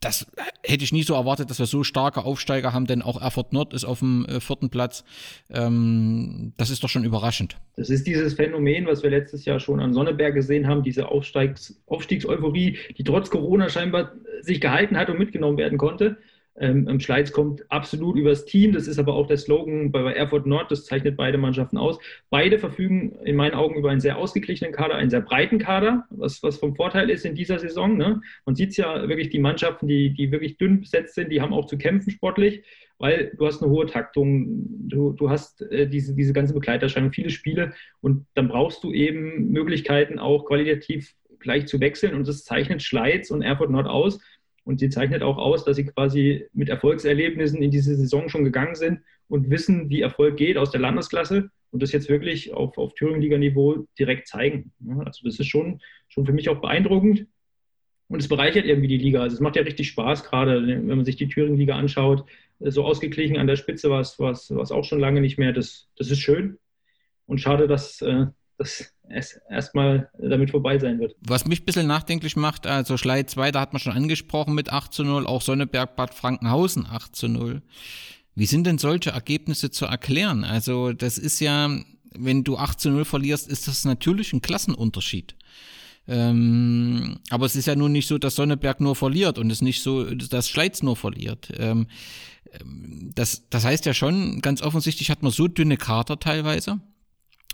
das hätte ich nie so erwartet, dass wir so starke Aufsteiger haben, denn auch Erfurt Nord ist auf dem äh, vierten Platz. Ähm, das ist doch schon überraschend. Das ist dieses Phänomen, was wir letztes Jahr schon an Sonneberg gesehen haben, diese Aufstiegs Aufstiegseuphorie, die trotz Corona scheinbar sich gehalten hat und mitgenommen werden konnte. Ähm, Schleiz kommt absolut übers Team. Das ist aber auch der Slogan bei Erfurt Nord. Das zeichnet beide Mannschaften aus. Beide verfügen in meinen Augen über einen sehr ausgeglichenen Kader, einen sehr breiten Kader, was, was vom Vorteil ist in dieser Saison. Ne? Man sieht es ja wirklich, die Mannschaften, die, die wirklich dünn besetzt sind, die haben auch zu kämpfen sportlich, weil du hast eine hohe Taktung, du, du hast äh, diese, diese ganze Begleiterscheinung, viele Spiele und dann brauchst du eben Möglichkeiten auch qualitativ gleich zu wechseln und das zeichnet Schleiz und Erfurt Nord aus und sie zeichnet auch aus, dass sie quasi mit Erfolgserlebnissen in diese Saison schon gegangen sind und wissen, wie Erfolg geht aus der Landesklasse und das jetzt wirklich auf, auf Thüringen-Liga-Niveau direkt zeigen. Also das ist schon, schon für mich auch beeindruckend. Und es bereichert irgendwie die Liga. Also es macht ja richtig Spaß, gerade wenn man sich die Thüringen-Liga anschaut. So ausgeglichen an der Spitze war es auch schon lange nicht mehr. Das, das ist schön. Und schade, dass, es erstmal damit vorbei sein wird. Was mich ein bisschen nachdenklich macht, also Schlei 2, da hat man schon angesprochen mit 8 zu 0, auch Sonneberg Bad Frankenhausen 8 zu 0. Wie sind denn solche Ergebnisse zu erklären? Also das ist ja, wenn du 8 zu 0 verlierst, ist das natürlich ein Klassenunterschied. Ähm, aber es ist ja nun nicht so, dass Sonneberg nur verliert und es nicht so, dass Schleiz nur verliert. Ähm, ähm, das, das heißt ja schon, ganz offensichtlich hat man so dünne Kater teilweise,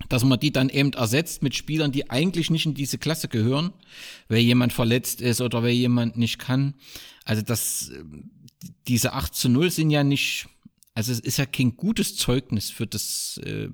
dass man die dann eben ersetzt mit Spielern, die eigentlich nicht in diese Klasse gehören, weil jemand verletzt ist oder weil jemand nicht kann. Also das, diese 8 zu 0 sind ja nicht, also es ist ja kein gutes Zeugnis für das, äh,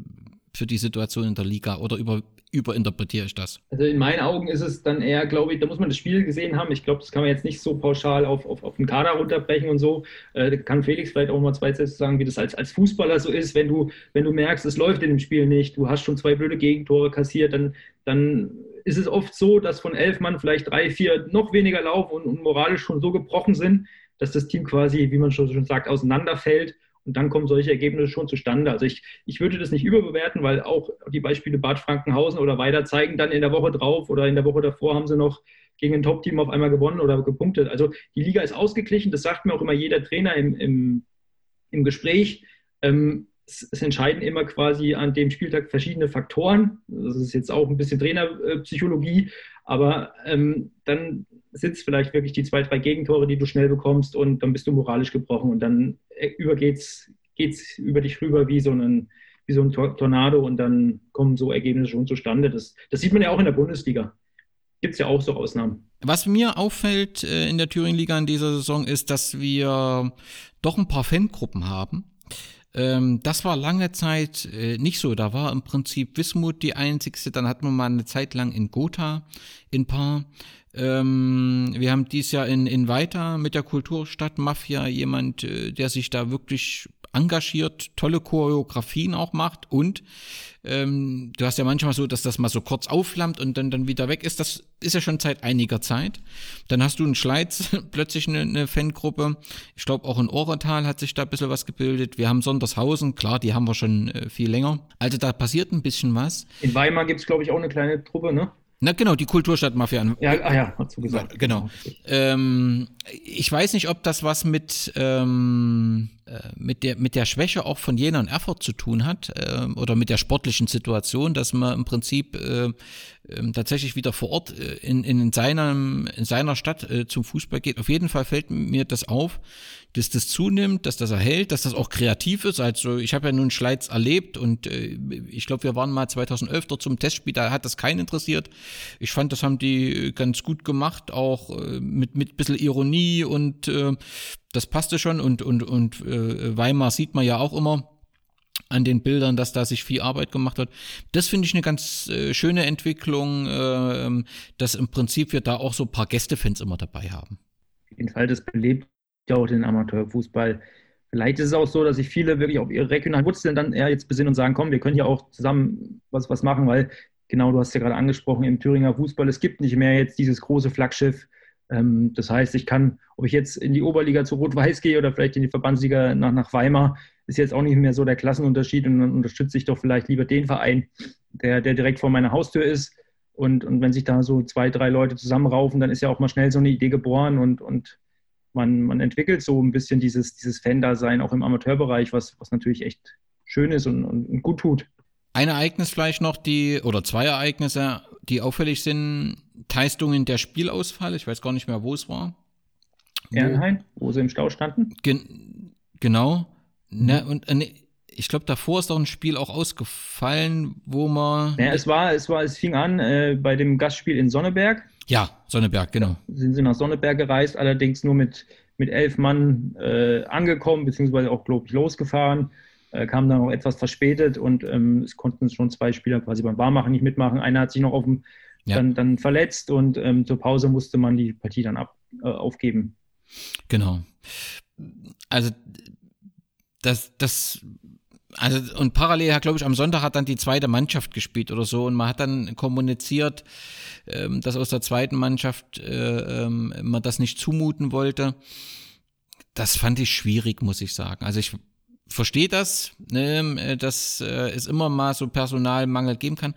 für die Situation in der Liga oder über, überinterpretiere ich das? Also in meinen Augen ist es dann eher, glaube ich, da muss man das Spiel gesehen haben. Ich glaube, das kann man jetzt nicht so pauschal auf, auf, auf den Kader runterbrechen und so. Äh, kann Felix vielleicht auch mal zwei Sätze sagen, wie das als, als Fußballer so ist, wenn du, wenn du merkst, es läuft in dem Spiel nicht, du hast schon zwei blöde Gegentore kassiert, dann, dann ist es oft so, dass von elf Mann vielleicht drei, vier noch weniger laufen und, und moralisch schon so gebrochen sind, dass das Team quasi, wie man schon, schon sagt, auseinanderfällt und dann kommen solche Ergebnisse schon zustande. Also ich, ich würde das nicht überbewerten, weil auch die Beispiele Bad Frankenhausen oder weiter zeigen dann in der Woche drauf oder in der Woche davor haben sie noch gegen ein Top-Team auf einmal gewonnen oder gepunktet. Also die Liga ist ausgeglichen, das sagt mir auch immer jeder Trainer im, im, im Gespräch. Ähm, es, entscheiden immer quasi an dem Spieltag verschiedene Faktoren. Das ist jetzt auch ein bisschen Trainerpsychologie, aber ähm, dann sitzt vielleicht wirklich die zwei, drei Gegentore, die du schnell bekommst und dann bist du moralisch gebrochen und dann äh, übergeht's geht's über dich rüber wie so ein, wie so ein Tornado und dann kommen so Ergebnisse schon zustande. Das, das sieht man ja auch in der Bundesliga. Gibt es ja auch so Ausnahmen. Was mir auffällt äh, in der Thüringen-Liga in dieser Saison ist, dass wir doch ein paar Fangruppen haben. Ähm, das war lange Zeit äh, nicht so. Da war im Prinzip Wismut die einzigste. Dann hatten wir mal eine Zeit lang in Gotha in Paar. Ähm, wir haben dies Jahr in, in Weiter mit der Kulturstadt Mafia jemand, äh, der sich da wirklich engagiert, tolle Choreografien auch macht und ähm, du hast ja manchmal so, dass das mal so kurz aufflammt und dann, dann wieder weg ist. Das ist ja schon seit einiger Zeit. Dann hast du in Schleiz plötzlich eine, eine Fangruppe. Ich glaube, auch in Ohretal hat sich da ein bisschen was gebildet. Wir haben Sondershausen, klar, die haben wir schon äh, viel länger. Also da passiert ein bisschen was. In Weimar gibt es, glaube ich, auch eine kleine Truppe, ne? Na genau, die Kulturstadtmafia. Ja, ah ja, hast du gesagt. Genau. Ähm, ich weiß nicht, ob das was mit, ähm, äh, mit, der, mit der Schwäche auch von Jena und Erfurt zu tun hat äh, oder mit der sportlichen Situation, dass man im Prinzip äh, äh, tatsächlich wieder vor Ort äh, in, in, seinem, in seiner Stadt äh, zum Fußball geht. Auf jeden Fall fällt mir das auf, dass das zunimmt, dass das erhält, dass das auch kreativ ist. Also ich habe ja nun Schleiz erlebt und äh, ich glaube, wir waren mal 2011 dort zum Testspiel, da hat das keinen interessiert. Ich fand, das haben die ganz gut gemacht, auch äh, mit mit bisschen Ironie und äh, das passte schon und und und äh, Weimar sieht man ja auch immer an den Bildern, dass da sich viel Arbeit gemacht hat. Das finde ich eine ganz äh, schöne Entwicklung, äh, dass im Prinzip wir da auch so ein paar Gästefans immer dabei haben. Auf jeden Fall, das belebt ja auch den Amateurfußball. Vielleicht ist es auch so, dass sich viele wirklich auf ihre regionalen Wurzeln dann eher jetzt besinnen und sagen, komm, wir können ja auch zusammen was, was machen, weil genau, du hast ja gerade angesprochen, im Thüringer Fußball, es gibt nicht mehr jetzt dieses große Flaggschiff. Ähm, das heißt, ich kann, ob ich jetzt in die Oberliga zu Rot-Weiß gehe oder vielleicht in die Verbandsliga nach, nach Weimar, ist jetzt auch nicht mehr so der Klassenunterschied und dann unterstütze ich doch vielleicht lieber den Verein, der, der direkt vor meiner Haustür ist. Und, und wenn sich da so zwei, drei Leute zusammenraufen, dann ist ja auch mal schnell so eine Idee geboren und, und man, man entwickelt so ein bisschen dieses, dieses Fan-Dasein auch im Amateurbereich, was, was natürlich echt schön ist und, und gut tut. Ein Ereignis vielleicht noch, die, oder zwei Ereignisse, die auffällig sind, Teistungen der Spielausfall, ich weiß gar nicht mehr, wo es war. Ehrenhain, wo, sie im Stau standen. Gen genau. Ne, und äh, ne, ich glaube, davor ist doch ein Spiel auch ausgefallen, wo man. Ja, es war, es war, es fing an äh, bei dem Gastspiel in Sonneberg. Ja, Sonneberg, genau. Sind sie nach Sonneberg gereist, allerdings nur mit, mit elf Mann äh, angekommen, beziehungsweise auch, glaube ich, losgefahren. Äh, kamen dann auch etwas verspätet und ähm, es konnten schon zwei Spieler quasi beim Warmachen nicht mitmachen. Einer hat sich noch auf dem, ja. dann, dann verletzt und ähm, zur Pause musste man die Partie dann ab, äh, aufgeben. Genau. Also das, das also und parallel glaube ich, am Sonntag hat dann die zweite Mannschaft gespielt oder so und man hat dann kommuniziert, ähm, dass aus der zweiten Mannschaft äh, ähm, man das nicht zumuten wollte. Das fand ich schwierig, muss ich sagen. Also ich verstehe das, ne, dass äh, es immer mal so Personalmangel geben kann.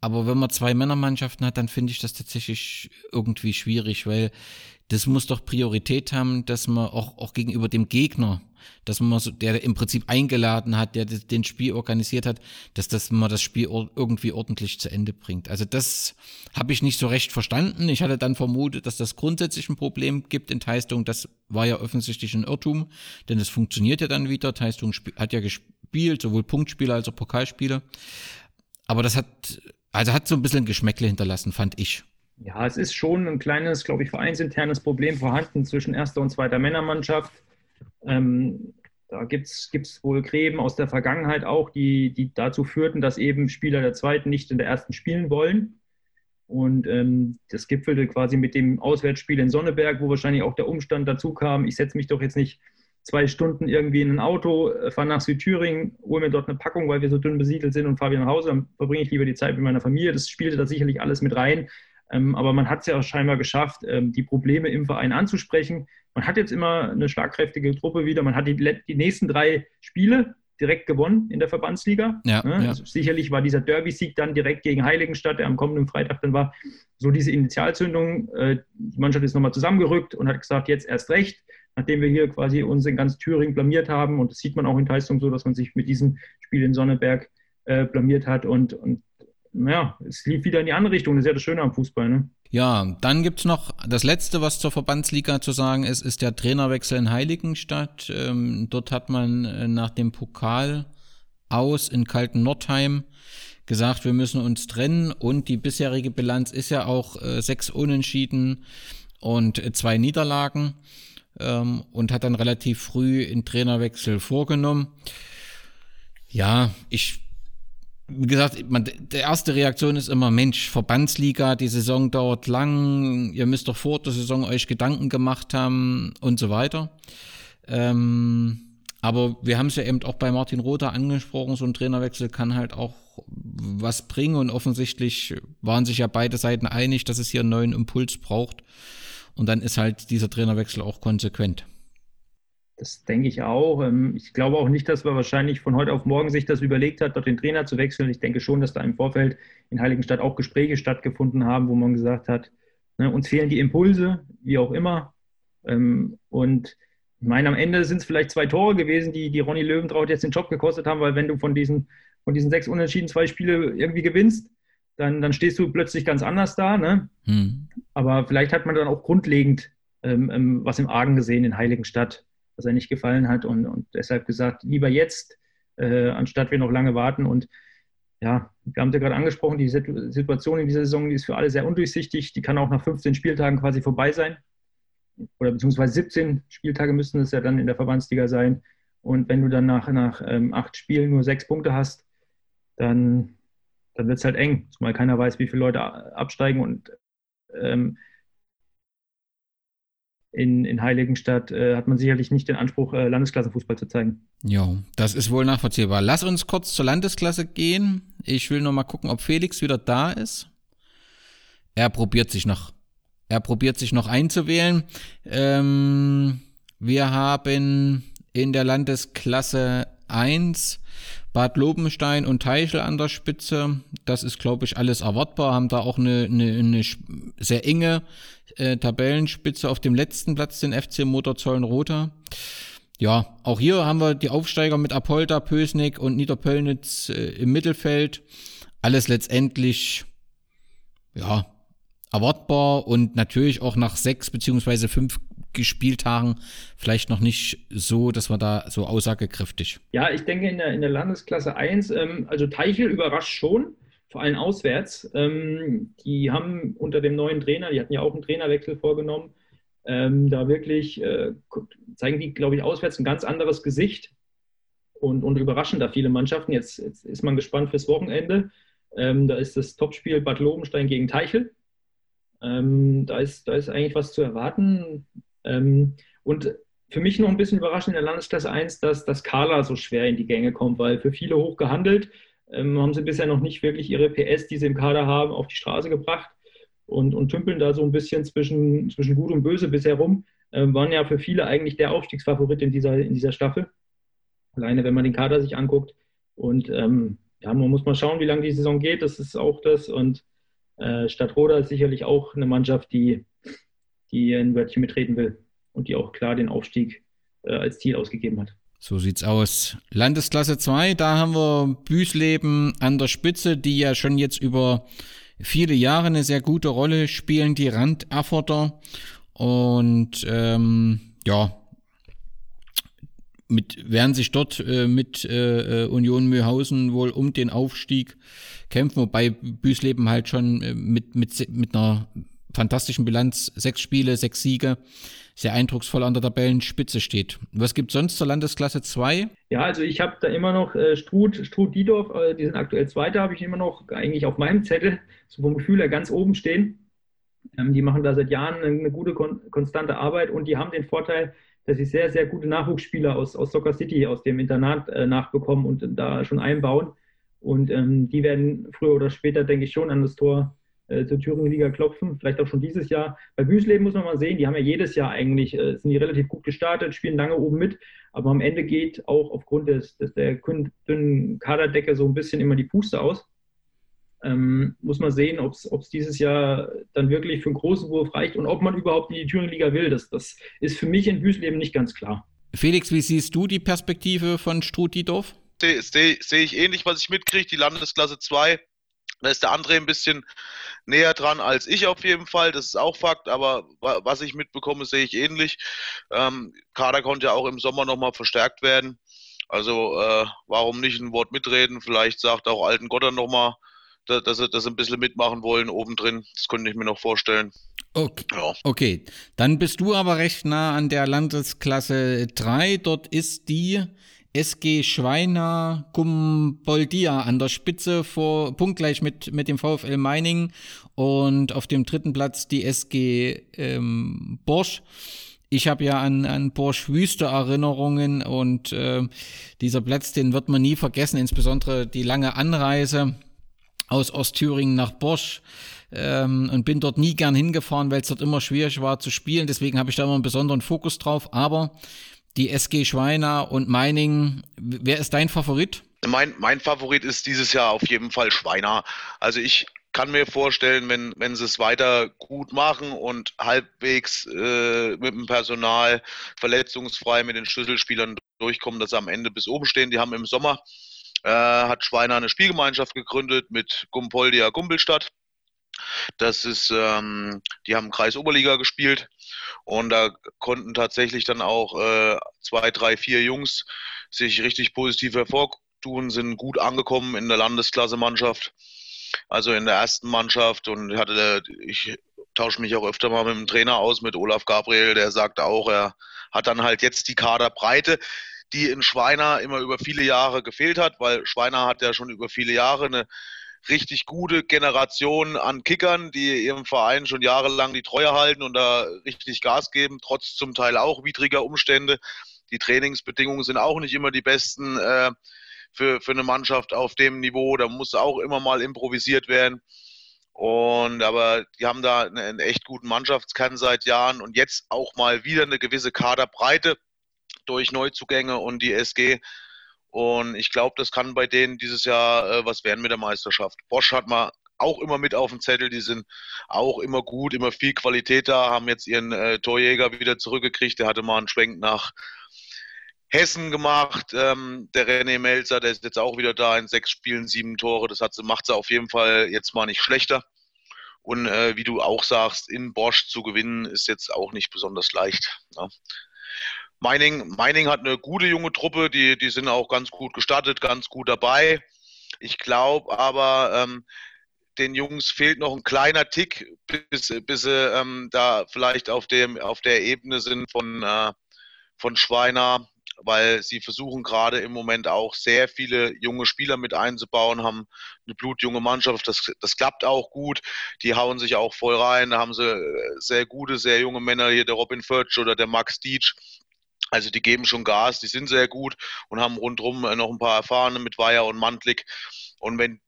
Aber wenn man zwei Männermannschaften hat, dann finde ich das tatsächlich irgendwie schwierig, weil das muss doch Priorität haben, dass man auch, auch gegenüber dem Gegner, dass man so, der im Prinzip eingeladen hat, der den Spiel organisiert hat, dass das man das Spiel irgendwie ordentlich zu Ende bringt. Also das habe ich nicht so recht verstanden. Ich hatte dann vermutet, dass das grundsätzlich ein Problem gibt in Teistung. Das war ja offensichtlich ein Irrtum, denn es funktioniert ja dann wieder. Teistung hat ja gespielt, sowohl Punktspiele als auch Pokalspiele. Aber das hat, also hat so ein bisschen Geschmäckle hinterlassen, fand ich. Ja, es ist schon ein kleines, glaube ich, vereinsinternes Problem vorhanden zwischen erster und zweiter Männermannschaft. Ähm, da gibt es wohl Gräben aus der Vergangenheit auch, die, die dazu führten, dass eben Spieler der zweiten nicht in der ersten spielen wollen. Und ähm, das gipfelte quasi mit dem Auswärtsspiel in Sonneberg, wo wahrscheinlich auch der Umstand dazu kam, ich setze mich doch jetzt nicht zwei Stunden irgendwie in ein Auto, äh, fahre nach Südthüringen, hole mir dort eine Packung, weil wir so dünn besiedelt sind und fahre wieder nach Hause, dann verbringe ich lieber die Zeit mit meiner Familie. Das spielte da sicherlich alles mit rein. Ähm, aber man hat es ja scheinbar geschafft, ähm, die Probleme im Verein anzusprechen. Man hat jetzt immer eine schlagkräftige Truppe wieder. Man hat die, die nächsten drei Spiele direkt gewonnen in der Verbandsliga. Ja, ja. Also sicherlich war dieser Derby-Sieg dann direkt gegen Heiligenstadt, der am kommenden Freitag dann war, so diese Initialzündung. Äh, die Mannschaft ist nochmal zusammengerückt und hat gesagt, jetzt erst recht, nachdem wir hier quasi uns in ganz Thüringen blamiert haben. Und das sieht man auch in Teistung so, dass man sich mit diesem Spiel in Sonneberg äh, blamiert hat. Und, und ja, es lief wieder in die andere Richtung. Das ist ja das Schöne am Fußball. Ne? Ja, dann gibt es noch das Letzte, was zur Verbandsliga zu sagen ist, ist der Trainerwechsel in Heiligenstadt. Ähm, dort hat man äh, nach dem Pokal aus in Kalten Nordheim gesagt, wir müssen uns trennen und die bisherige Bilanz ist ja auch äh, sechs Unentschieden und äh, zwei Niederlagen ähm, und hat dann relativ früh einen Trainerwechsel vorgenommen. Ja, ich wie gesagt, man, die erste Reaktion ist immer, Mensch, Verbandsliga, die Saison dauert lang, ihr müsst doch vor der Saison euch Gedanken gemacht haben und so weiter. Ähm, aber wir haben es ja eben auch bei Martin Rother angesprochen, so ein Trainerwechsel kann halt auch was bringen und offensichtlich waren sich ja beide Seiten einig, dass es hier einen neuen Impuls braucht. Und dann ist halt dieser Trainerwechsel auch konsequent. Das denke ich auch. Ähm, ich glaube auch nicht, dass man wahrscheinlich von heute auf morgen sich das überlegt hat, dort den Trainer zu wechseln. Ich denke schon, dass da im Vorfeld in Heiligenstadt auch Gespräche stattgefunden haben, wo man gesagt hat, ne, uns fehlen die Impulse, wie auch immer. Ähm, und ich meine, am Ende sind es vielleicht zwei Tore gewesen, die, die Ronny Löwentraut jetzt den Job gekostet haben, weil wenn du von diesen, von diesen sechs Unentschieden zwei Spiele irgendwie gewinnst, dann, dann stehst du plötzlich ganz anders da. Ne? Hm. Aber vielleicht hat man dann auch grundlegend ähm, ähm was im Argen gesehen in Heiligenstadt was er nicht gefallen hat und, und deshalb gesagt, lieber jetzt, äh, anstatt wir noch lange warten. Und ja, wir haben es ja gerade angesprochen, die Situation in dieser Saison die ist für alle sehr undurchsichtig. Die kann auch nach 15 Spieltagen quasi vorbei sein. Oder beziehungsweise 17 Spieltage müssten es ja dann in der Verbandsliga sein. Und wenn du dann nach, nach ähm, acht Spielen nur sechs Punkte hast, dann, dann wird es halt eng, zumal keiner weiß, wie viele Leute absteigen. Und ähm, in, in Heiligenstadt äh, hat man sicherlich nicht den Anspruch, äh, Landesklassenfußball zu zeigen. Ja, das ist wohl nachvollziehbar. Lass uns kurz zur Landesklasse gehen. Ich will noch mal gucken, ob Felix wieder da ist. Er probiert sich noch. Er probiert sich noch einzuwählen. Ähm, wir haben in der Landesklasse 1 Bad Lobenstein und Teichel an der Spitze. Das ist, glaube ich, alles erwartbar. Haben da auch eine, eine, eine sehr enge äh, Tabellenspitze auf dem letzten Platz, den FC Motorzollen-Rother. Ja, auch hier haben wir die Aufsteiger mit Apolda, Pösnick und Niederpöllnitz äh, im Mittelfeld. Alles letztendlich, ja, erwartbar und natürlich auch nach sechs beziehungsweise fünf Spieltagen vielleicht noch nicht so, dass wir da so aussagekräftig. Ja, ich denke in der, in der Landesklasse 1, ähm, also Teichel überrascht schon, vor allem auswärts. Ähm, die haben unter dem neuen Trainer, die hatten ja auch einen Trainerwechsel vorgenommen, ähm, da wirklich äh, zeigen die, glaube ich, auswärts ein ganz anderes Gesicht und, und überraschen da viele Mannschaften. Jetzt, jetzt ist man gespannt fürs Wochenende. Ähm, da ist das Topspiel Bad Lobenstein gegen Teichel. Ähm, da, ist, da ist eigentlich was zu erwarten. Ähm, und für mich noch ein bisschen überraschend in der Landesklasse 1, dass das Kala so schwer in die Gänge kommt, weil für viele hoch gehandelt ähm, haben sie bisher noch nicht wirklich ihre PS, die sie im Kader haben, auf die Straße gebracht und, und tümpeln da so ein bisschen zwischen, zwischen Gut und Böse bisher rum. Ähm, waren ja für viele eigentlich der Aufstiegsfavorit in dieser, in dieser Staffel. Alleine, wenn man den Kader sich anguckt. Und ähm, ja, man muss mal schauen, wie lange die Saison geht. Das ist auch das. Und äh, Stadtroda ist sicherlich auch eine Mannschaft, die, die ein Wörtchen mitreden will und die auch klar den Aufstieg äh, als Ziel ausgegeben hat. So sieht's aus. Landesklasse 2, da haben wir Büsleben an der Spitze, die ja schon jetzt über viele Jahre eine sehr gute Rolle spielen, die Randafforder. Und ähm, ja, mit, werden sich dort äh, mit äh, äh, Union Mühlhausen wohl um den Aufstieg kämpfen, wobei Büsleben halt schon äh, mit, mit, mit einer fantastischen Bilanz, sechs Spiele, sechs Siege, sehr eindrucksvoll an der Tabellenspitze steht. Was gibt sonst zur Landesklasse 2? Ja, also ich habe da immer noch äh, Struth, Struth Diedorf, äh, die sind aktuell Zweiter, habe ich immer noch eigentlich auf meinem Zettel, so vom Gefühl her ganz oben stehen. Ähm, die machen da seit Jahren eine, gute, kon konstante Arbeit und die haben den Vorteil, dass sie sehr, sehr gute Nachwuchsspieler aus, aus Soccer City, aus dem Internat äh, nachbekommen und da schon einbauen. Und ähm, die werden früher oder später, denke ich, schon an das Tor äh, zur Thüringen-Liga klopfen, vielleicht auch schon dieses Jahr. Bei Büsleben muss man mal sehen, die haben ja jedes Jahr eigentlich, äh, sind die relativ gut gestartet, spielen lange oben mit, aber am Ende geht auch aufgrund des, des der dünnen Kaderdecke so ein bisschen immer die Puste aus. Ähm, muss man sehen, ob es dieses Jahr dann wirklich für einen großen Wurf reicht und ob man überhaupt in die Thüringen-Liga will. Das, das ist für mich in Büsleben nicht ganz klar. Felix, wie siehst du die Perspektive von Strutidorf? Sehe seh, seh ich ähnlich, was ich mitkriege. Die Landesklasse 2 da ist der André ein bisschen näher dran als ich auf jeden Fall, das ist auch Fakt, aber was ich mitbekomme, sehe ich ähnlich. Ähm, Kader konnte ja auch im Sommer nochmal verstärkt werden. Also äh, warum nicht ein Wort mitreden? Vielleicht sagt auch Alten Gotter nochmal, dass sie das ein bisschen mitmachen wollen obendrin. Das könnte ich mir noch vorstellen. Okay. Ja. okay, dann bist du aber recht nah an der Landesklasse 3. Dort ist die SG Schweiner Gumboldia an der Spitze vor punktgleich mit, mit dem VfL Meining und auf dem dritten Platz die SG ähm, Borsch. Ich habe ja an, an Borsch Wüste Erinnerungen und äh, dieser Platz, den wird man nie vergessen, insbesondere die lange Anreise aus Ostthüringen nach Borsch ähm, und bin dort nie gern hingefahren, weil es dort immer schwierig war zu spielen. Deswegen habe ich da immer einen besonderen Fokus drauf. Aber die SG Schweiner und Meining. Wer ist dein Favorit? Mein, mein Favorit ist dieses Jahr auf jeden Fall Schweiner. Also ich kann mir vorstellen, wenn, wenn sie es weiter gut machen und halbwegs äh, mit dem Personal verletzungsfrei mit den Schlüsselspielern durchkommen, dass sie am Ende bis oben stehen. Die haben im Sommer, äh, hat Schweiner eine Spielgemeinschaft gegründet mit Gumpoldia Gumbelstadt. Das ist, ähm, die haben Kreis Oberliga gespielt und da konnten tatsächlich dann auch äh, zwei, drei, vier Jungs sich richtig positiv hervortun, sind gut angekommen in der Landesklasse-Mannschaft, also in der ersten Mannschaft und hatte, ich tausche mich auch öfter mal mit dem Trainer aus, mit Olaf Gabriel, der sagt auch, er hat dann halt jetzt die Kaderbreite, die in Schweiner immer über viele Jahre gefehlt hat, weil Schweiner hat ja schon über viele Jahre eine richtig gute Generation an Kickern, die ihrem Verein schon jahrelang die Treue halten und da richtig Gas geben, trotz zum Teil auch widriger Umstände. Die Trainingsbedingungen sind auch nicht immer die besten äh, für, für eine Mannschaft auf dem Niveau. Da muss auch immer mal improvisiert werden. Und aber die haben da einen, echt guten Mannschaftskern seit Jahren und jetzt auch mal wieder eine gewisse Kaderbreite durch Neuzugänge und die SG und ich glaube, das kann bei denen dieses Jahr äh, was werden mit der Meisterschaft. Bosch hat mal auch immer mit auf dem Zettel, die sind auch immer gut, immer viel Qualität da, haben jetzt ihren äh, Torjäger wieder zurückgekriegt, der hatte mal einen Schwenk nach Hessen gemacht. Ähm, der René Melzer, der ist jetzt auch wieder da in sechs Spielen, sieben Tore. Das macht sie auf jeden Fall jetzt mal nicht schlechter. Und äh, wie du auch sagst, in Bosch zu gewinnen, ist jetzt auch nicht besonders leicht. Ne? Mining, Mining hat eine gute junge Truppe, die, die sind auch ganz gut gestartet, ganz gut dabei. Ich glaube aber, ähm, den Jungs fehlt noch ein kleiner Tick, bis, bis sie ähm, da vielleicht auf, dem, auf der Ebene sind von, äh, von Schweiner, weil sie versuchen gerade im Moment auch sehr viele junge Spieler mit einzubauen, haben eine blutjunge Mannschaft, das, das klappt auch gut, die hauen sich auch voll rein, da haben sie äh, sehr gute, sehr junge Männer hier, der Robin Furch oder der Max Dietsch, also die geben schon Gas, die sind sehr gut und haben rundherum äh, noch ein paar Erfahrene mit Weiher und Mantlik. Und wenn,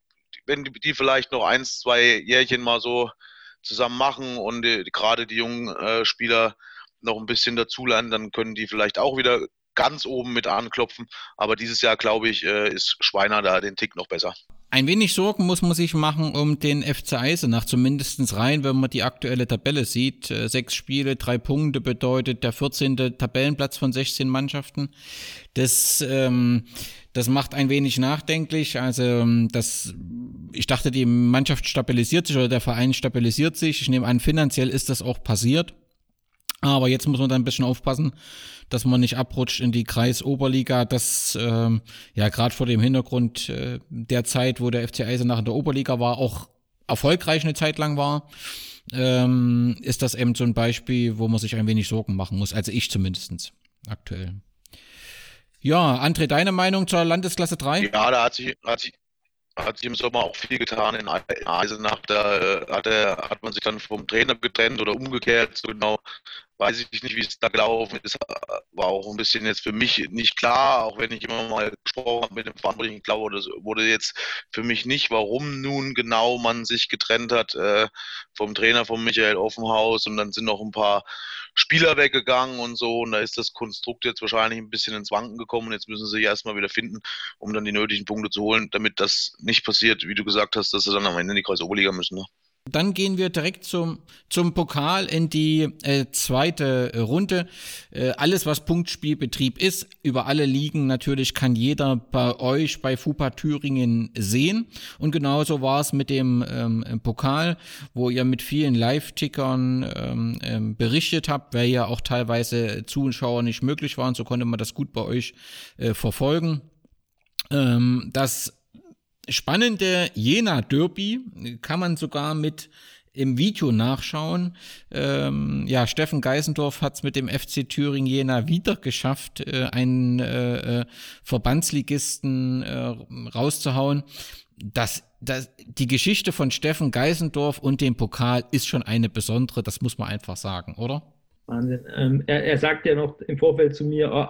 wenn die vielleicht noch eins, zwei Jährchen mal so zusammen machen und die, gerade die jungen äh, Spieler noch ein bisschen dazulernen, dann können die vielleicht auch wieder ganz oben mit anklopfen. Aber dieses Jahr, glaube ich, äh, ist Schweiner da den Tick noch besser. Ein wenig Sorgen muss man sich machen um den FC Eisenach, zumindest rein, wenn man die aktuelle Tabelle sieht. Äh, sechs Spiele, drei Punkte bedeutet der 14. Tabellenplatz von 16 Mannschaften. Das, ähm, das macht ein wenig nachdenklich. Also ähm, das, ich dachte, die Mannschaft stabilisiert sich oder der Verein stabilisiert sich. Ich nehme an, finanziell ist das auch passiert. Aber jetzt muss man da ein bisschen aufpassen, dass man nicht abrutscht in die Kreisoberliga. Das ähm, ja gerade vor dem Hintergrund äh, der Zeit, wo der FC Eisenach in der Oberliga war, auch erfolgreich eine Zeit lang war, ähm, ist das eben so ein Beispiel, wo man sich ein wenig Sorgen machen muss. Also ich zumindestens aktuell. Ja, André, deine Meinung zur Landesklasse 3? Ja, da hat sich, hat sich, hat sich im Sommer auch viel getan in Eisenach. Da äh, hat, er, hat man sich dann vom Trainer getrennt oder umgekehrt. So genau weiß ich nicht, wie es da gelaufen ist. War auch ein bisschen jetzt für mich nicht klar, auch wenn ich immer mal gesprochen habe mit dem Verantwortlichen. Ich glaube, das wurde jetzt für mich nicht, warum nun genau man sich getrennt hat äh, vom Trainer von Michael Offenhaus. Und dann sind noch ein paar Spieler weggegangen und so. Und da ist das Konstrukt jetzt wahrscheinlich ein bisschen ins Wanken gekommen. Jetzt müssen sie sich erstmal wieder finden, um dann die nötigen Punkte zu holen, damit das nicht passiert, wie du gesagt hast, dass sie dann am Ende in die Kreisoberliga müssen. Ne? Dann gehen wir direkt zum, zum Pokal in die äh, zweite Runde. Äh, alles, was Punktspielbetrieb ist, über alle Ligen natürlich kann jeder bei euch bei FUPA Thüringen sehen. Und genauso war es mit dem ähm, Pokal, wo ihr mit vielen Live-Tickern ähm, ähm, berichtet habt, weil ja auch teilweise Zuschauer nicht möglich waren. So konnte man das gut bei euch äh, verfolgen. Ähm, das spannende Jena Derby kann man sogar mit im Video nachschauen. Ähm, ja, Steffen Geisendorf hat es mit dem FC Thüringen Jena wieder geschafft, äh, einen äh, äh, Verbandsligisten äh, rauszuhauen. Das, das, die Geschichte von Steffen Geisendorf und dem Pokal ist schon eine besondere, das muss man einfach sagen, oder? Wahnsinn. Ähm, er, er, sagt ja noch im Vorfeld zu mir, oh,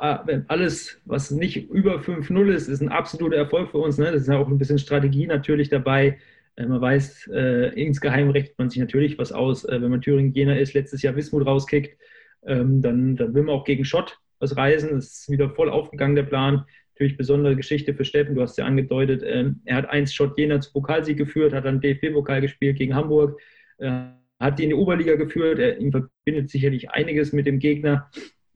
alles, was nicht über 5-0 ist, ist ein absoluter Erfolg für uns. Ne? Das ist ja auch ein bisschen Strategie natürlich dabei. Äh, man weiß, äh, insgeheim rechnet man sich natürlich was aus. Äh, wenn man Thüringen-Jena ist, letztes Jahr Wismut rauskickt, ähm, dann, dann will man auch gegen Schott was reisen. Das ist wieder voll aufgegangen, der Plan. Natürlich besondere Geschichte für Steffen, du hast ja angedeutet. Ähm, er hat eins Schott Jena zu Pokalsieg geführt, hat dann DFB-Pokal gespielt gegen Hamburg. Äh, hat die in die Oberliga geführt. Er, ihm verbindet sicherlich einiges mit dem Gegner,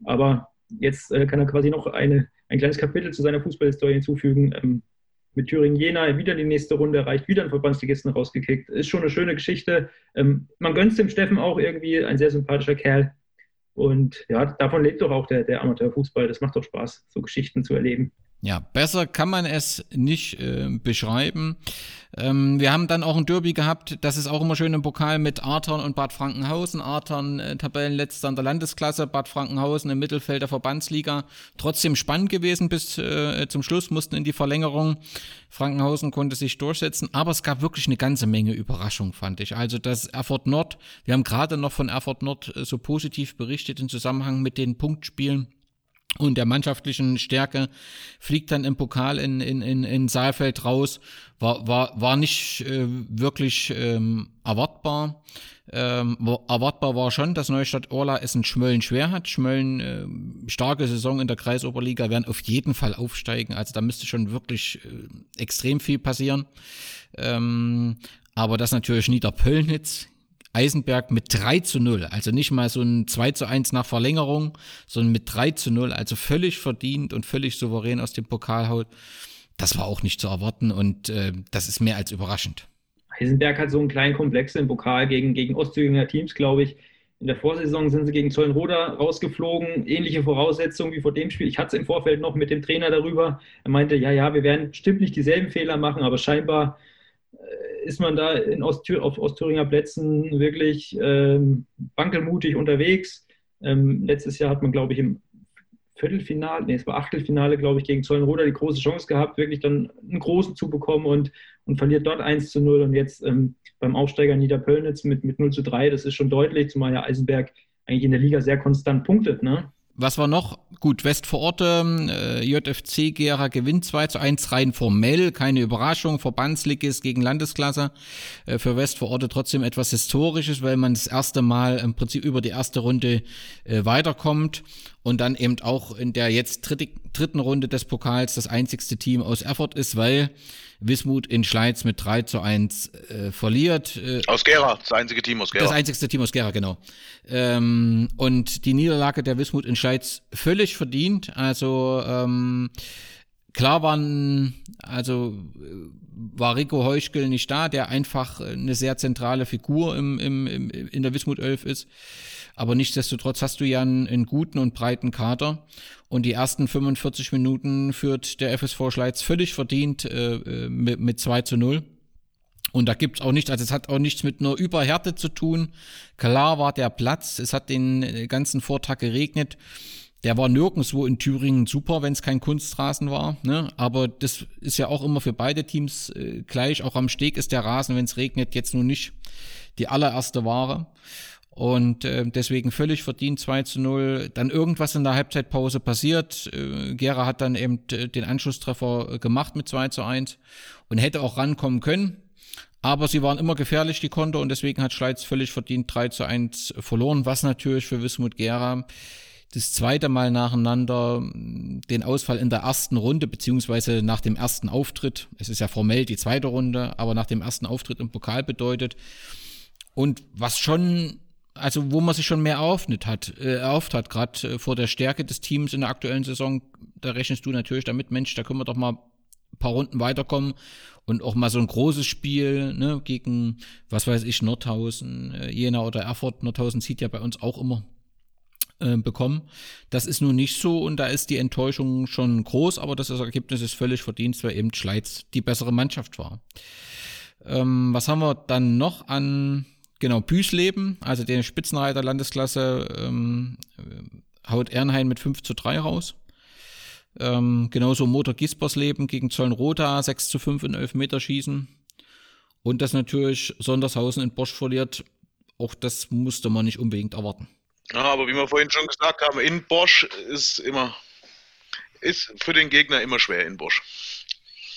aber jetzt äh, kann er quasi noch eine, ein kleines Kapitel zu seiner Fußballhistorie hinzufügen. Ähm, mit Thüringen Jena wieder die nächste Runde erreicht, wieder ein Verbandsligisten rausgekickt. Ist schon eine schöne Geschichte. Ähm, man gönnt dem Steffen auch irgendwie, ein sehr sympathischer Kerl. Und ja, davon lebt doch auch der, der Amateurfußball. Das macht doch Spaß, so Geschichten zu erleben. Ja, besser kann man es nicht äh, beschreiben. Ähm, wir haben dann auch ein Derby gehabt, das ist auch immer schön im Pokal mit Arthon und Bad Frankenhausen. Arthon äh, Tabellenletzter in der Landesklasse, Bad Frankenhausen im Mittelfeld der Verbandsliga. Trotzdem spannend gewesen bis äh, zum Schluss, mussten in die Verlängerung. Frankenhausen konnte sich durchsetzen, aber es gab wirklich eine ganze Menge Überraschung, fand ich. Also das Erfurt Nord, wir haben gerade noch von Erfurt Nord äh, so positiv berichtet im Zusammenhang mit den Punktspielen und der mannschaftlichen Stärke fliegt dann im Pokal in, in, in, in Saalfeld raus. War, war, war nicht äh, wirklich ähm, erwartbar. Ähm, war, erwartbar war schon, dass Neustadt Orla es in Schmölln schwer hat. Schmölln, äh, starke Saison in der Kreisoberliga, werden auf jeden Fall aufsteigen. Also da müsste schon wirklich äh, extrem viel passieren. Ähm, aber das natürlich Niederpöllnitz Eisenberg mit 3 zu 0. Also nicht mal so ein 2 zu 1 nach Verlängerung, sondern mit 3 zu 0. Also völlig verdient und völlig souverän aus dem Pokal haut. Das war auch nicht zu erwarten und äh, das ist mehr als überraschend. Eisenberg hat so einen kleinen Komplex im Pokal gegen, gegen Ostthüringer Teams, glaube ich. In der Vorsaison sind sie gegen Zollenroda rausgeflogen. Ähnliche Voraussetzungen wie vor dem Spiel. Ich hatte es im Vorfeld noch mit dem Trainer darüber. Er meinte, ja, ja, wir werden bestimmt nicht dieselben Fehler machen, aber scheinbar ist man da in Osttür auf Ostthüringer Plätzen wirklich ähm, wankelmutig unterwegs. Ähm, letztes Jahr hat man, glaube ich, im Viertelfinale, nee, es war Achtelfinale, glaube ich, gegen Zollenroda die große Chance gehabt, wirklich dann einen großen zu bekommen und, und verliert dort 1 zu 0 und jetzt ähm, beim Aufsteiger Niederpöllnitz mit, mit 0 zu 3, das ist schon deutlich, zumal ja Eisenberg eigentlich in der Liga sehr konstant punktet, ne? Was war noch? Gut, Westvororte, äh, JFC Gera gewinnt 2 zu 1 rein formell, keine Überraschung, Verbandsligist gegen Landesklasse. Äh, für Westvororte trotzdem etwas Historisches, weil man das erste Mal im Prinzip über die erste Runde äh, weiterkommt und dann eben auch in der jetzt dritte, dritten Runde des Pokals das einzigste Team aus Erfurt ist, weil Wismut in Schleiz mit 3 zu 1 äh, verliert. Äh, aus Gera, das einzige Team aus Gera. Das einzigste Team aus Gera, genau. Ähm, und die Niederlage der Wismut in Schleiz völlig verdient. Also ähm, klar waren, also war Rico Heuschkel nicht da, der einfach eine sehr zentrale Figur im, im, im, in der Wismut 11 ist. Aber nichtsdestotrotz hast du ja einen, einen guten und breiten Kader. Und die ersten 45 Minuten führt der FSV Schleiz völlig verdient äh, äh mit, mit 2 zu 0. Und da gibt's auch nichts, also es hat auch nichts mit einer Überhärte zu tun. Klar war der Platz, es hat den äh, ganzen Vortag geregnet. Der war nirgendwo in Thüringen super, wenn es kein Kunstrasen war. Ne? Aber das ist ja auch immer für beide Teams äh, gleich. Auch am Steg ist der Rasen, wenn es regnet, jetzt nun nicht die allererste Ware. Und äh, deswegen völlig verdient 2 zu 0. Dann irgendwas in der Halbzeitpause passiert. Äh, Gera hat dann eben äh, den Anschlusstreffer äh, gemacht mit 2 zu 1 und hätte auch rankommen können. Aber sie waren immer gefährlich, die Konto, und deswegen hat Schleiz völlig verdient 3 zu 1 verloren, was natürlich für Wismut Gera das zweite Mal nacheinander hm, den Ausfall in der ersten Runde, beziehungsweise nach dem ersten Auftritt, es ist ja formell die zweite Runde, aber nach dem ersten Auftritt im Pokal bedeutet. Und was schon also wo man sich schon mehr eröffnet hat, äh, erhofft hat, gerade äh, vor der Stärke des Teams in der aktuellen Saison, da rechnest du natürlich damit, Mensch, da können wir doch mal ein paar Runden weiterkommen und auch mal so ein großes Spiel ne, gegen, was weiß ich, Nordhausen, äh, Jena oder Erfurt. Nordhausen zieht ja bei uns auch immer äh, bekommen. Das ist nun nicht so und da ist die Enttäuschung schon groß, aber das Ergebnis ist völlig verdient, weil eben Schleiz die bessere Mannschaft war. Ähm, was haben wir dann noch an Genau, Büßleben, also der Spitzenreiter Landesklasse, ähm, haut Ernhain mit 5 zu 3 raus. Ähm, genauso Motor Gispersleben gegen Zollenroda 6 zu 5 in 11 Meter schießen. Und das natürlich Sondershausen in Bosch verliert, auch das musste man nicht unbedingt erwarten. Ja, aber wie wir vorhin schon gesagt haben, in Bosch ist immer, ist für den Gegner immer schwer in Bosch.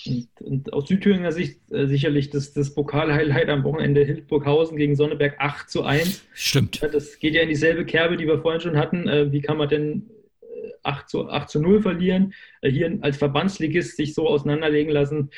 Und, und aus Südthüringer Sicht äh, sicherlich das, das Pokal-Highlight am Wochenende Hildburghausen gegen Sonneberg 8 zu 1. Stimmt. Das geht ja in dieselbe Kerbe, die wir vorhin schon hatten. Äh, wie kann man denn 8 äh, zu, 8 zu 0 verlieren? Äh, hier als Verbandsligist sich so auseinanderlegen lassen,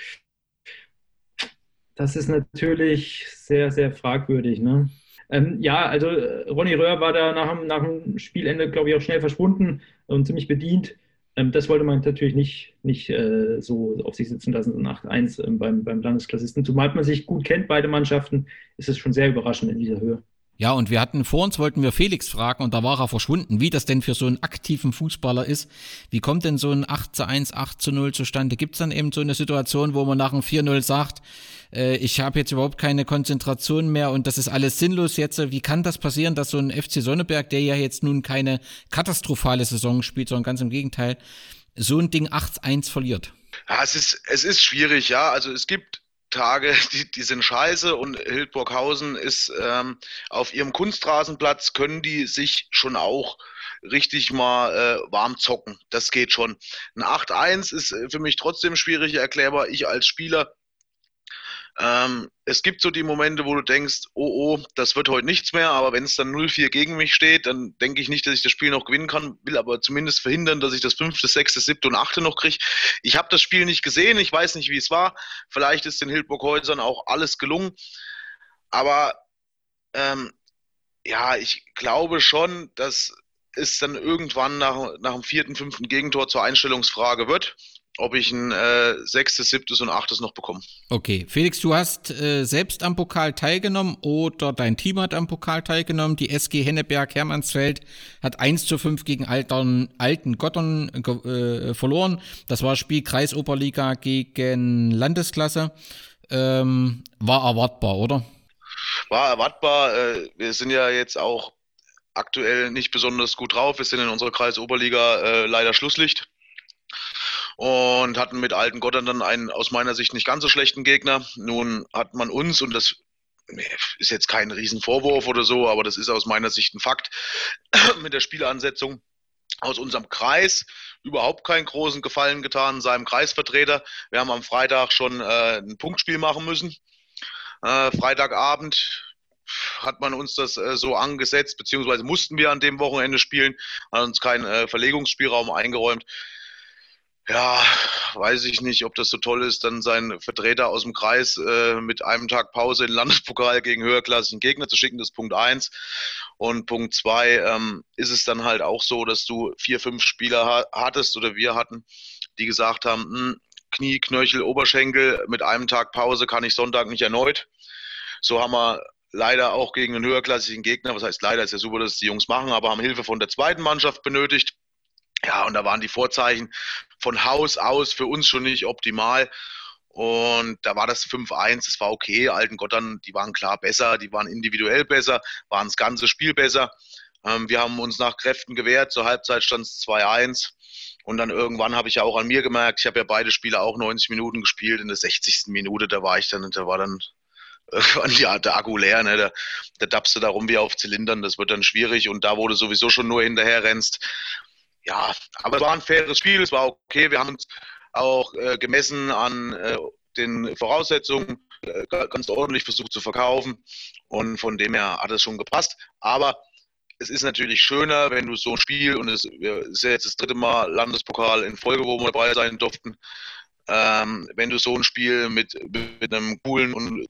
das ist natürlich sehr, sehr fragwürdig. Ne? Ähm, ja, also äh, Ronny Röhr war da nach, nach dem Spielende, glaube ich, auch schnell verschwunden und ziemlich bedient. Ähm, das wollte man natürlich nicht, nicht äh, so auf sich sitzen lassen, nach 1 ähm, beim, beim Landesklassisten. Zumal man sich gut kennt, beide Mannschaften, ist es schon sehr überraschend in dieser Höhe. Ja, und wir hatten vor uns, wollten wir Felix fragen und da war er verschwunden, wie das denn für so einen aktiven Fußballer ist. Wie kommt denn so ein 8 zu 1, 8 zu 0 zustande? Gibt es dann eben so eine Situation, wo man nach einem 4-0 sagt, äh, ich habe jetzt überhaupt keine Konzentration mehr und das ist alles sinnlos jetzt? Wie kann das passieren, dass so ein FC Sonneberg, der ja jetzt nun keine katastrophale Saison spielt, sondern ganz im Gegenteil, so ein Ding 8-1 verliert? Ja, es ist, es ist schwierig, ja. Also es gibt Tage, die, die sind scheiße und Hildburghausen ist ähm, auf ihrem Kunstrasenplatz, können die sich schon auch richtig mal äh, warm zocken. Das geht schon. Ein 8-1 ist äh, für mich trotzdem schwierig erklärbar. Ich als Spieler ähm, es gibt so die Momente, wo du denkst, oh oh, das wird heute nichts mehr, aber wenn es dann 0-4 gegen mich steht, dann denke ich nicht, dass ich das Spiel noch gewinnen kann, will aber zumindest verhindern, dass ich das fünfte, sechste, siebte und achte noch kriege. Ich habe das Spiel nicht gesehen, ich weiß nicht, wie es war. Vielleicht ist den Hildburghäusern auch alles gelungen, aber ähm, ja, ich glaube schon, dass es dann irgendwann nach, nach dem vierten, fünften Gegentor zur Einstellungsfrage wird. Ob ich ein äh, sechstes, siebtes und achtes noch bekomme. Okay, Felix, du hast äh, selbst am Pokal teilgenommen oder dein Team hat am Pokal teilgenommen. Die SG Henneberg Hermannsfeld hat 1 zu 5 gegen Altern, Alten Gottern äh, verloren. Das war Spiel Kreisoberliga gegen Landesklasse. Ähm, war erwartbar, oder? War erwartbar. Äh, wir sind ja jetzt auch aktuell nicht besonders gut drauf. Wir sind in unserer Kreisoberliga äh, leider Schlusslicht und hatten mit Alten Gottern dann einen aus meiner Sicht nicht ganz so schlechten Gegner. Nun hat man uns, und das ist jetzt kein Riesenvorwurf oder so, aber das ist aus meiner Sicht ein Fakt, mit der Spielansetzung aus unserem Kreis überhaupt keinen großen Gefallen getan, seinem Kreisvertreter. Wir haben am Freitag schon äh, ein Punktspiel machen müssen. Äh, Freitagabend hat man uns das äh, so angesetzt, beziehungsweise mussten wir an dem Wochenende spielen, hat uns keinen äh, Verlegungsspielraum eingeräumt ja, weiß ich nicht, ob das so toll ist, dann seinen Vertreter aus dem Kreis äh, mit einem Tag Pause in den Landespokal gegen höherklassigen Gegner zu schicken. Das ist Punkt eins. Und Punkt zwei ähm, ist es dann halt auch so, dass du vier, fünf Spieler ha hattest oder wir hatten, die gesagt haben, hm, Knie, Knöchel, Oberschenkel, mit einem Tag Pause kann ich Sonntag nicht erneut. So haben wir leider auch gegen einen höherklassigen Gegner, was heißt leider, ist ja super, dass die Jungs machen, aber haben Hilfe von der zweiten Mannschaft benötigt. Ja, und da waren die Vorzeichen von Haus aus für uns schon nicht optimal. Und da war das 5-1, das war okay. Alten Gottern, die waren klar besser, die waren individuell besser, waren das ganze Spiel besser. Ähm, wir haben uns nach Kräften gewehrt, zur Halbzeit stand es 2-1. Und dann irgendwann habe ich ja auch an mir gemerkt, ich habe ja beide Spiele auch 90 Minuten gespielt. In der 60. Minute, da war ich dann, da war dann irgendwann ja, der Akku leer, ne? da, da dappst du da rum wie auf Zylindern, das wird dann schwierig. Und da, wo du sowieso schon nur hinterher rennst, ja, aber es war ein faires Spiel, es war okay. Wir haben uns auch äh, gemessen an äh, den Voraussetzungen äh, ganz ordentlich versucht zu verkaufen und von dem her hat es schon gepasst. Aber es ist natürlich schöner, wenn du so ein Spiel und es ist ja jetzt das dritte Mal Landespokal in Folge, wo wir dabei sein durften. Ähm, wenn du so ein Spiel mit, mit einem coolen und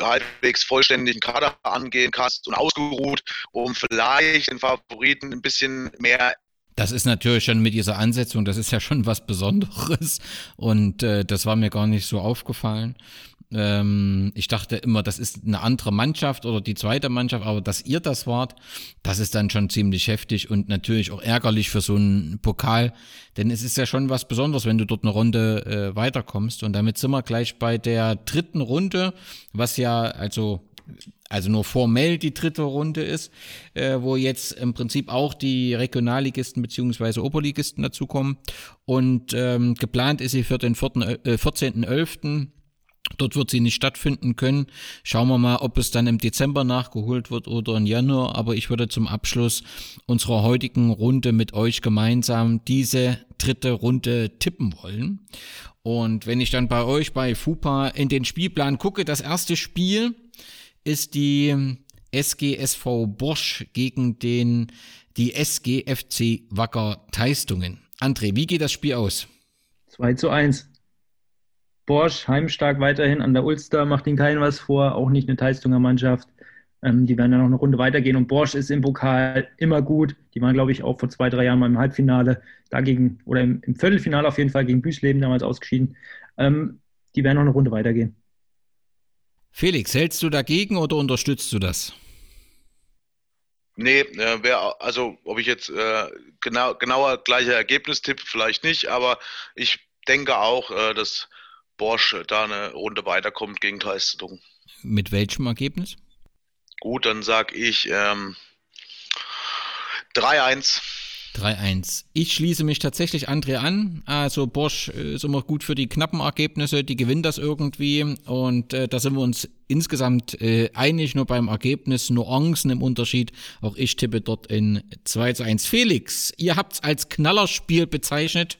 halbwegs vollständigen Kader angehen kannst und ausgeruht, um vielleicht den Favoriten ein bisschen mehr das ist natürlich schon mit dieser Ansetzung, das ist ja schon was Besonderes. Und äh, das war mir gar nicht so aufgefallen. Ähm, ich dachte immer, das ist eine andere Mannschaft oder die zweite Mannschaft, aber dass ihr das wart, das ist dann schon ziemlich heftig und natürlich auch ärgerlich für so einen Pokal, denn es ist ja schon was Besonderes, wenn du dort eine Runde äh, weiterkommst. Und damit sind wir gleich bei der dritten Runde, was ja also also nur formell die dritte Runde ist, äh, wo jetzt im Prinzip auch die Regionalligisten beziehungsweise Oberligisten dazukommen. Und ähm, geplant ist sie für den 14.11. Äh, Dort wird sie nicht stattfinden können. Schauen wir mal, ob es dann im Dezember nachgeholt wird oder im Januar. Aber ich würde zum Abschluss unserer heutigen Runde mit euch gemeinsam diese dritte Runde tippen wollen. Und wenn ich dann bei euch bei FUPA in den Spielplan gucke, das erste Spiel ist die SGSV Bosch gegen den, die SGFC Wacker Teistungen. André, wie geht das Spiel aus? 2 zu 1. Bosch heimstark weiterhin an der Ulster, macht ihnen keinen was vor, auch nicht eine Teistunger Mannschaft. Ähm, die werden dann noch eine Runde weitergehen und Bosch ist im Pokal immer gut. Die waren, glaube ich, auch vor zwei, drei Jahren mal im Halbfinale dagegen oder im, im Viertelfinale auf jeden Fall gegen Büsleben damals ausgeschieden. Ähm, die werden noch eine Runde weitergehen. Felix, hältst du dagegen oder unterstützt du das? Nee, äh, wär, also ob ich jetzt äh, genau, genauer gleicher Ergebnis tippe, vielleicht nicht, aber ich denke auch, äh, dass Bosch da eine Runde weiterkommt gegen Teistung. Mit welchem Ergebnis? Gut, dann sage ich ähm, 3-1. 3-1. Ich schließe mich tatsächlich André an. Also Bosch äh, ist immer gut für die knappen Ergebnisse, die gewinnen das irgendwie und äh, da sind wir uns insgesamt äh, einig, nur beim Ergebnis Nuancen im Unterschied. Auch ich tippe dort in 2 zu 1. Felix, ihr habt es als Knallerspiel bezeichnet.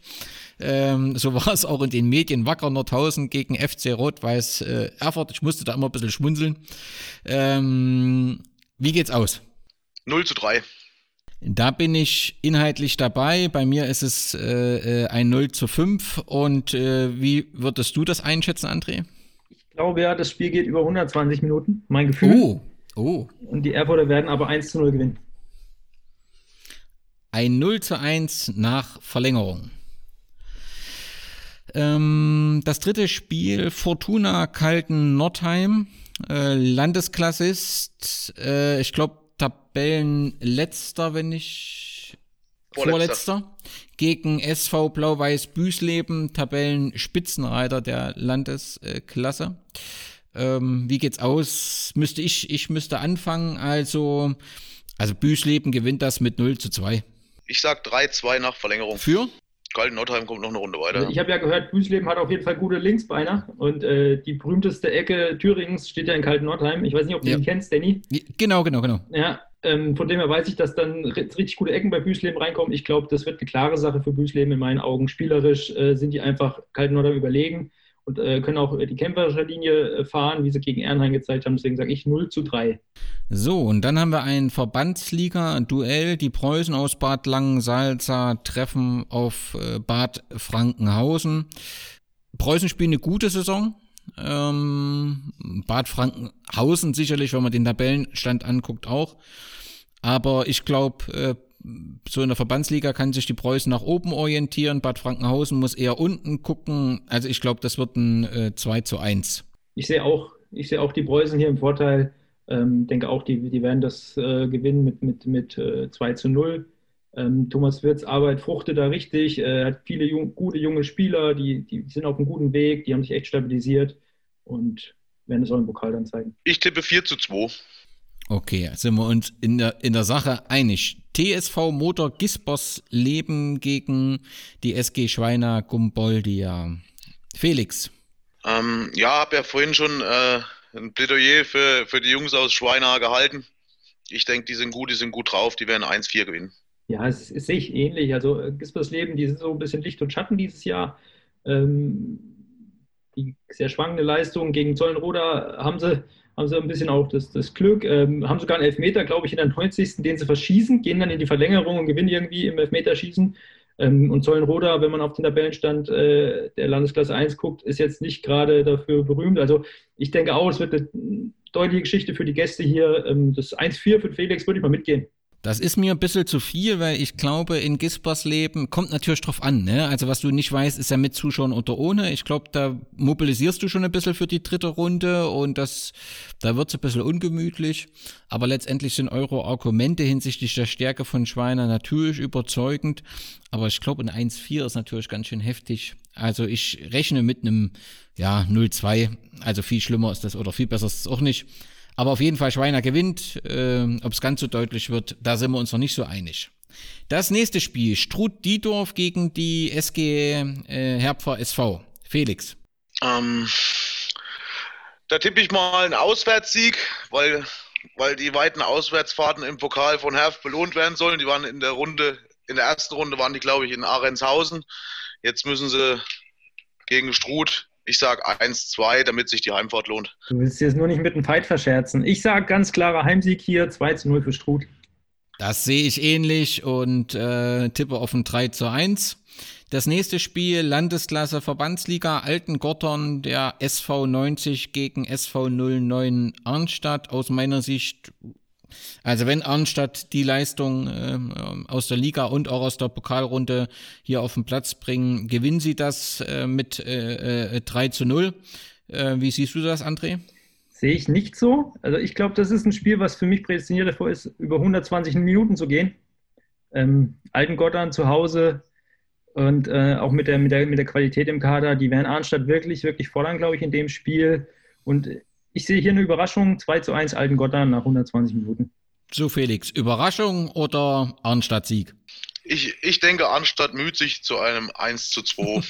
Ähm, so war es auch in den Medien. Wacker Nordhausen gegen FC Rot-Weiß äh, Erfurt. Ich musste da immer ein bisschen schmunzeln. Ähm, wie geht's aus? 0 zu 3. Da bin ich inhaltlich dabei. Bei mir ist es äh, äh ein 0 zu 5. Und äh, wie würdest du das einschätzen, André? Ich glaube ja, das Spiel geht über 120 Minuten, mein Gefühl. Oh, oh. Und die Erfurter werden aber 1 zu 0 gewinnen. Ein 0 zu 1 nach Verlängerung. Ähm, das dritte Spiel, Fortuna Kalten Nordheim, äh, Landesklassist, äh, ich glaube Tabellenletzter, wenn ich Vorletzter. Vorletzter. Gegen SV Blau-Weiß Büsleben, Tabellenspitzenreiter der Landesklasse. Ähm, wie geht's aus? Müsste ich, ich müsste anfangen. Also, also Büsleben gewinnt das mit 0 zu 2. Ich sag 3-2 nach Verlängerung. Für? Kalten Nordheim kommt noch eine Runde weiter. Also ich habe ja gehört, Büsleben hat auf jeden Fall gute Linksbeiner und äh, die berühmteste Ecke Thüringens steht ja in Kalten Nordheim. Ich weiß nicht, ob du ja. ihn kennst, Danny. Genau, genau, genau. Ja, ähm, von dem her weiß ich, dass dann richtig gute Ecken bei Büsleben reinkommen. Ich glaube, das wird eine klare Sache für Büsleben in meinen Augen. Spielerisch äh, sind die einfach Kalten Nordheim überlegen und äh, können auch die kämpferische Linie äh, fahren, wie sie gegen Ehrenheim gezeigt haben. Deswegen sage ich 0 zu 3. So, und dann haben wir ein Verbandsliga-Duell. Die Preußen aus Bad Langensalza treffen auf äh, Bad Frankenhausen. Preußen spielen eine gute Saison. Ähm, Bad Frankenhausen sicherlich, wenn man den Tabellenstand anguckt, auch. Aber ich glaube, äh, so in der Verbandsliga kann sich die Preußen nach oben orientieren. Bad Frankenhausen muss eher unten gucken. Also ich glaube, das wird ein äh, 2 zu 1. Ich sehe auch, ich sehe auch die Preußen hier im Vorteil. Ähm, denke auch, die, die werden das äh, gewinnen mit, mit, mit äh, 2 zu 0. Ähm, Thomas Wirtz Arbeit fruchtet da richtig, Er hat viele jung, gute junge Spieler, die, die sind auf einem guten Weg, die haben sich echt stabilisiert und werden es auch im Pokal dann zeigen. Ich tippe 4 zu 2. Okay, sind wir uns in der, in der Sache einig. TSV Motor Gisbos leben gegen die SG Schweiner Gumboldia. Felix. Ähm, ja, habe ja vorhin schon äh, ein Plädoyer für, für die Jungs aus Schweiner gehalten. Ich denke, die sind gut, die sind gut drauf, die werden 1-4 gewinnen. Ja, es ist sich ähnlich. Also äh, Gisbos Leben, die sind so ein bisschen Licht und Schatten dieses Jahr. Ähm, die sehr schwankende Leistung gegen Zollenroda haben sie haben sie ein bisschen auch das, das Glück, ähm, haben sogar einen Elfmeter, glaube ich, in der 90. den sie verschießen, gehen dann in die Verlängerung und gewinnen irgendwie im Elfmeterschießen. Ähm, und Zollenroda, wenn man auf den Tabellenstand äh, der Landesklasse 1 guckt, ist jetzt nicht gerade dafür berühmt. Also ich denke auch, es wird eine deutliche Geschichte für die Gäste hier. Ähm, das 1-4 für Felix würde ich mal mitgehen. Das ist mir ein bisschen zu viel, weil ich glaube, in Gispers Leben kommt natürlich drauf an. Ne? Also was du nicht weißt, ist ja mit Zuschauern oder ohne. Ich glaube, da mobilisierst du schon ein bisschen für die dritte Runde und das, da wird es ein bisschen ungemütlich. Aber letztendlich sind eure Argumente hinsichtlich der Stärke von Schweiner natürlich überzeugend. Aber ich glaube, ein 1-4 ist natürlich ganz schön heftig. Also ich rechne mit einem ja, 0-2. Also viel schlimmer ist das oder viel besser ist es auch nicht. Aber auf jeden Fall Schweiner gewinnt. Äh, Ob es ganz so deutlich wird, da sind wir uns noch nicht so einig. Das nächste Spiel, Struth Diedorf gegen die SG äh, Herpfer SV. Felix. Ähm, da tippe ich mal einen Auswärtssieg, weil, weil die weiten Auswärtsfahrten im Pokal von Herf belohnt werden sollen. Die waren in der Runde, in der ersten Runde waren die, glaube ich, in Ahrendshausen. Jetzt müssen sie gegen Struth ich sage 1-2, damit sich die Heimfahrt lohnt. Du willst jetzt nur nicht mit einem Fight verscherzen. Ich sage ganz klarer Heimsieg hier, 2-0 für Struth. Das sehe ich ähnlich und äh, tippe auf ein 3 zu 1. Das nächste Spiel, Landesklasse Verbandsliga Altengottern, der SV 90 gegen SV 09 Arnstadt. Aus meiner Sicht also wenn Arnstadt die Leistung äh, aus der Liga und auch aus der Pokalrunde hier auf den Platz bringen, gewinnen sie das äh, mit äh, äh, 3 zu 0. Äh, wie siehst du das, André? Sehe ich nicht so. Also ich glaube, das ist ein Spiel, was für mich prädestiniert davor ist, über 120 Minuten zu gehen. Ähm, Altengottern zu Hause und äh, auch mit der, mit, der, mit der Qualität im Kader, die werden Arnstadt wirklich, wirklich fordern, glaube ich, in dem Spiel. Und ich sehe hier eine Überraschung, 2 zu 1 Altengottern nach 120 Minuten. So, Felix, Überraschung oder Arnstadt-Sieg? Ich, ich denke, Arnstadt müht sich zu einem 1 zu 2.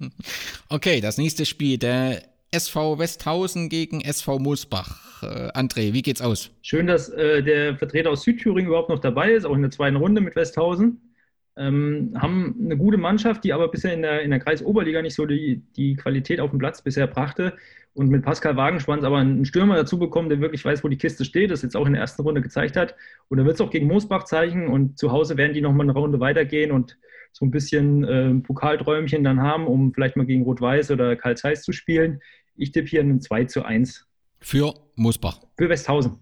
okay, das nächste Spiel, der SV Westhausen gegen SV Moosbach. Äh, André, wie geht's aus? Schön, dass äh, der Vertreter aus Südthüringen überhaupt noch dabei ist, auch in der zweiten Runde mit Westhausen. Ähm, haben eine gute Mannschaft, die aber bisher in der, in der Kreisoberliga nicht so die, die Qualität auf dem Platz bisher brachte und mit Pascal Wagenschwanz aber einen Stürmer dazu bekommen, der wirklich weiß, wo die Kiste steht, das jetzt auch in der ersten Runde gezeigt hat. Und er wird es auch gegen Moosbach zeigen und zu Hause werden die nochmal eine Runde weitergehen und so ein bisschen äh, Pokalträumchen dann haben, um vielleicht mal gegen Rot-Weiß oder Karl Zeiss zu spielen. Ich tippe hier einen 2 zu 1. Für Moosbach? Für Westhausen.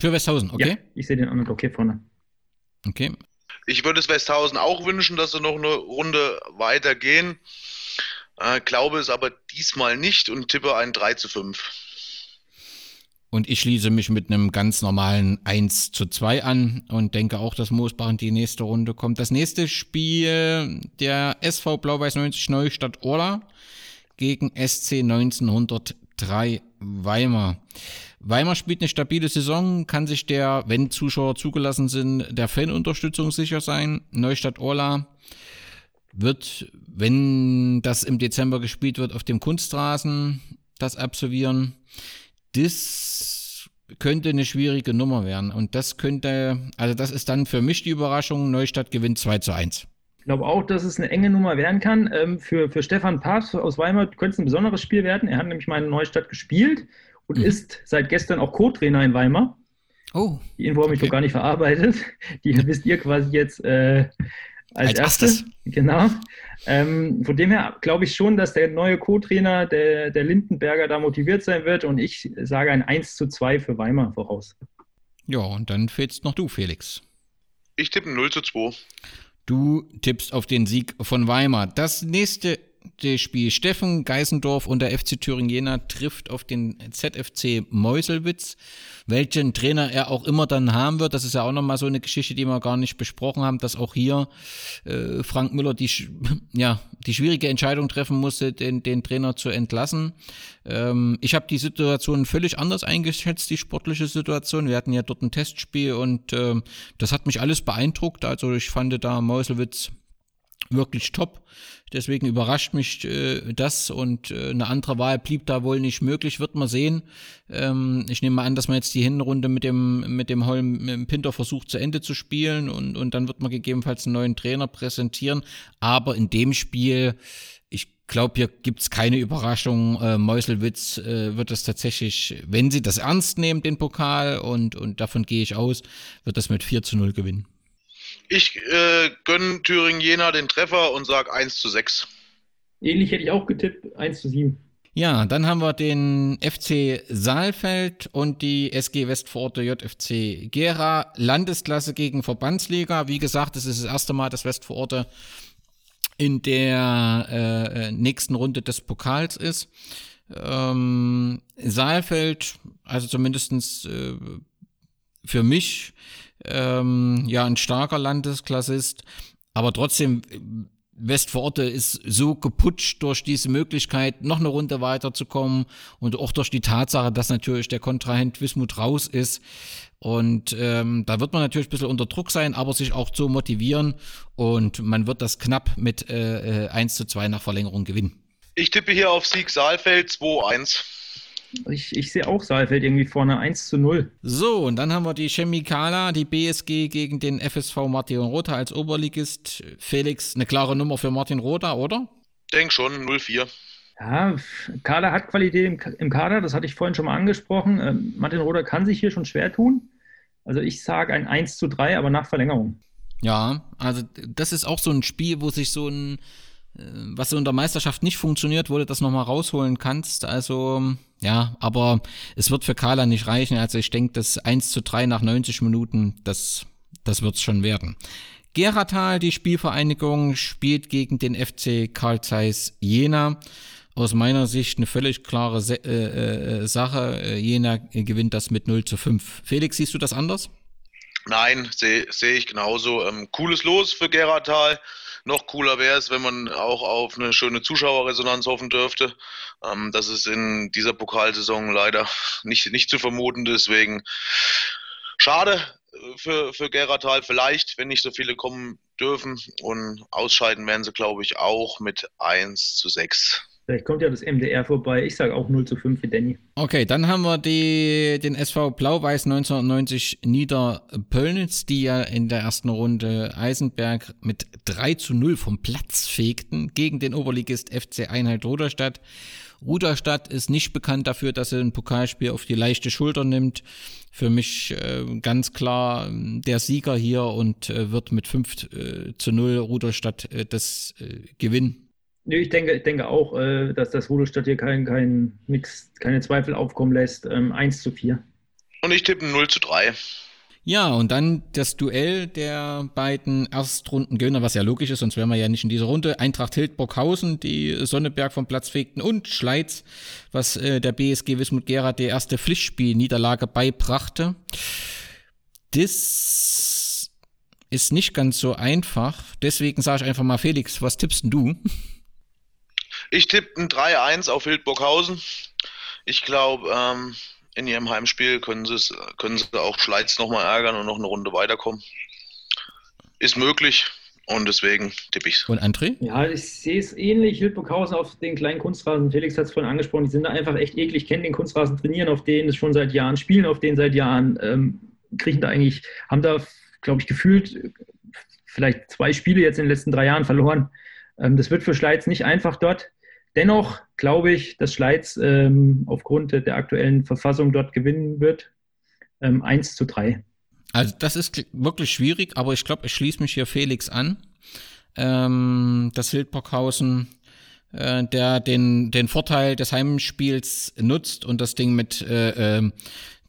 Für Westhausen, okay. Ja, ich sehe den anderen Block hier vorne. Okay. Ich würde es Westhausen auch wünschen, dass sie noch eine Runde weitergehen. Äh, glaube es aber diesmal nicht und tippe ein 3 zu 5. Und ich schließe mich mit einem ganz normalen 1 zu 2 an und denke auch, dass Moosbach in die nächste Runde kommt. Das nächste Spiel, der SV Blau-Weiß 90 Neustadt Orla gegen SC 1903 Weimar. Weimar spielt eine stabile Saison, kann sich der, wenn Zuschauer zugelassen sind, der Fanunterstützung sicher sein. Neustadt Orla wird, wenn das im Dezember gespielt wird, auf dem Kunstrasen das absolvieren. Das könnte eine schwierige Nummer werden. Und das könnte, also das ist dann für mich die Überraschung. Neustadt gewinnt 2 zu 1. Ich glaube auch, dass es eine enge Nummer werden kann. Ähm, für, für Stefan Pass aus Weimar könnte es ein besonderes Spiel werden. Er hat nämlich mal in Neustadt gespielt und mhm. ist seit gestern auch Co-Trainer in Weimar. Oh. Die Info habe ich okay. noch gar nicht verarbeitet. Die wisst ihr quasi jetzt äh, als, als erstes. Genau. Ähm, von dem her glaube ich schon, dass der neue Co-Trainer, der, der Lindenberger, da motiviert sein wird und ich sage ein 1 zu 2 für Weimar voraus. Ja, und dann fehlst noch du, Felix. Ich tippe 0 zu 2. Du tippst auf den Sieg von Weimar. Das nächste das Spiel Steffen Geisendorf und der FC Thüringen Jena trifft auf den ZFC Meuselwitz. Welchen Trainer er auch immer dann haben wird, das ist ja auch nochmal so eine Geschichte, die wir gar nicht besprochen haben, dass auch hier äh, Frank Müller die, ja, die schwierige Entscheidung treffen musste, den, den Trainer zu entlassen. Ähm, ich habe die Situation völlig anders eingeschätzt, die sportliche Situation. Wir hatten ja dort ein Testspiel und äh, das hat mich alles beeindruckt. Also ich fand da Meuselwitz wirklich top. Deswegen überrascht mich äh, das und äh, eine andere Wahl blieb da wohl nicht möglich, wird man sehen. Ähm, ich nehme mal an, dass man jetzt die Hinrunde mit dem, mit dem Holm mit Pinter versucht zu Ende zu spielen und, und dann wird man gegebenenfalls einen neuen Trainer präsentieren. Aber in dem Spiel, ich glaube, hier gibt's keine Überraschung. Äh, Meuselwitz äh, wird das tatsächlich, wenn sie das ernst nehmen, den Pokal, und, und davon gehe ich aus, wird das mit 4 zu 0 gewinnen. Ich äh, gönne Thüringen Jena den Treffer und sage 1 zu 6. Ähnlich hätte ich auch getippt, 1 zu 7. Ja, dann haben wir den FC Saalfeld und die SG Westforte JFC Gera. Landesklasse gegen Verbandsliga. Wie gesagt, es ist das erste Mal, dass Westforte in der äh, nächsten Runde des Pokals ist. Ähm, Saalfeld, also zumindestens äh, für mich ähm, ja ein starker Landesklassist, aber trotzdem Westforte ist so geputscht durch diese Möglichkeit, noch eine Runde weiterzukommen und auch durch die Tatsache, dass natürlich der Kontrahent Wismut raus ist. Und ähm, da wird man natürlich ein bisschen unter Druck sein, aber sich auch zu motivieren. Und man wird das knapp mit äh, 1 äh, zu 2 nach Verlängerung gewinnen. Ich tippe hier auf Sieg Saalfeld 2-1. Ich, ich sehe auch Saalfeld irgendwie vorne 1 zu 0. So, und dann haben wir die Chemikala, die BSG gegen den FSV Martin Rother als Oberligist. Felix, eine klare Nummer für Martin Rother, oder? Denk schon, 0-4. Ja, Kader hat Qualität im, im, Kader, das hatte ich vorhin schon mal angesprochen. Ähm, Martin Roder kann sich hier schon schwer tun. Also ich sage ein 1 zu 3, aber nach Verlängerung. Ja, also das ist auch so ein Spiel, wo sich so ein was so in der Meisterschaft nicht funktioniert, wo du das nochmal rausholen kannst. Also, ja, aber es wird für Kala nicht reichen. Also ich denke, das 1 zu 3 nach 90 Minuten, das, das wird's schon werden. Geratal, die Spielvereinigung, spielt gegen den FC Karl Zeiss Jena. Aus meiner Sicht eine völlig klare Se äh, äh, Sache. Äh, Jena gewinnt das mit 0 zu 5. Felix, siehst du das anders? Nein, sehe seh ich genauso. Ähm, cooles Los für Geratal. Noch cooler wäre es, wenn man auch auf eine schöne Zuschauerresonanz hoffen dürfte. Ähm, das ist in dieser Pokalsaison leider nicht, nicht zu vermuten. Deswegen schade für, für Geratal vielleicht, wenn nicht so viele kommen dürfen. Und ausscheiden werden sie, glaube ich, auch mit 1 zu 6. Vielleicht kommt ja das MDR vorbei. Ich sage auch 0 zu 5 für Danny. Okay, dann haben wir die, den SV Blau-Weiß 1990 Niederpöllnitz, die ja in der ersten Runde Eisenberg mit 3 zu 0 vom Platz fegten gegen den Oberligist FC Einheit Ruderstadt. Ruderstadt ist nicht bekannt dafür, dass er ein Pokalspiel auf die leichte Schulter nimmt. Für mich äh, ganz klar ähm, der Sieger hier und äh, wird mit 5 äh, zu 0 Ruderstadt äh, das äh, gewinnen. Nee, ich denke, ich denke auch, äh, dass das Rudolstadt hier kein, kein, nix, keine Zweifel aufkommen lässt. Ähm, 1 zu 4. Und ich tippe 0 zu 3. Ja, und dann das Duell der beiden Erstrundengewinner, was ja logisch ist, sonst wären wir ja nicht in dieser Runde. Eintracht Hildburghausen, die Sonneberg vom Platz fegten und Schleiz, was äh, der BSG Wismut Gera die erste Pflichtspielniederlage beibrachte. Das ist nicht ganz so einfach. Deswegen sage ich einfach mal, Felix, was tippst denn du? Ich tippe ein 3-1 auf Hildburghausen. Ich glaube, ähm, in ihrem Heimspiel können sie, können sie auch Schleiz nochmal ärgern und noch eine Runde weiterkommen. Ist möglich und deswegen tippe ich es. Und André? Ja, ich sehe es ähnlich. Hildburghausen auf den kleinen Kunstrasen. Felix hat es vorhin angesprochen. Die sind da einfach echt eklig, kennen den Kunstrasen, trainieren auf denen es schon seit Jahren, spielen auf denen seit Jahren, ähm, kriegen da eigentlich, haben da, glaube ich, gefühlt vielleicht zwei Spiele jetzt in den letzten drei Jahren verloren. Ähm, das wird für Schleiz nicht einfach dort. Dennoch glaube ich, dass Schleiz ähm, aufgrund der aktuellen Verfassung dort gewinnen wird. Ähm, 1 zu 3. Also das ist wirklich schwierig, aber ich glaube, ich schließe mich hier Felix an. Ähm, das Hildburghausen, äh, der den, den Vorteil des Heimspiels nutzt und das Ding mit äh, äh,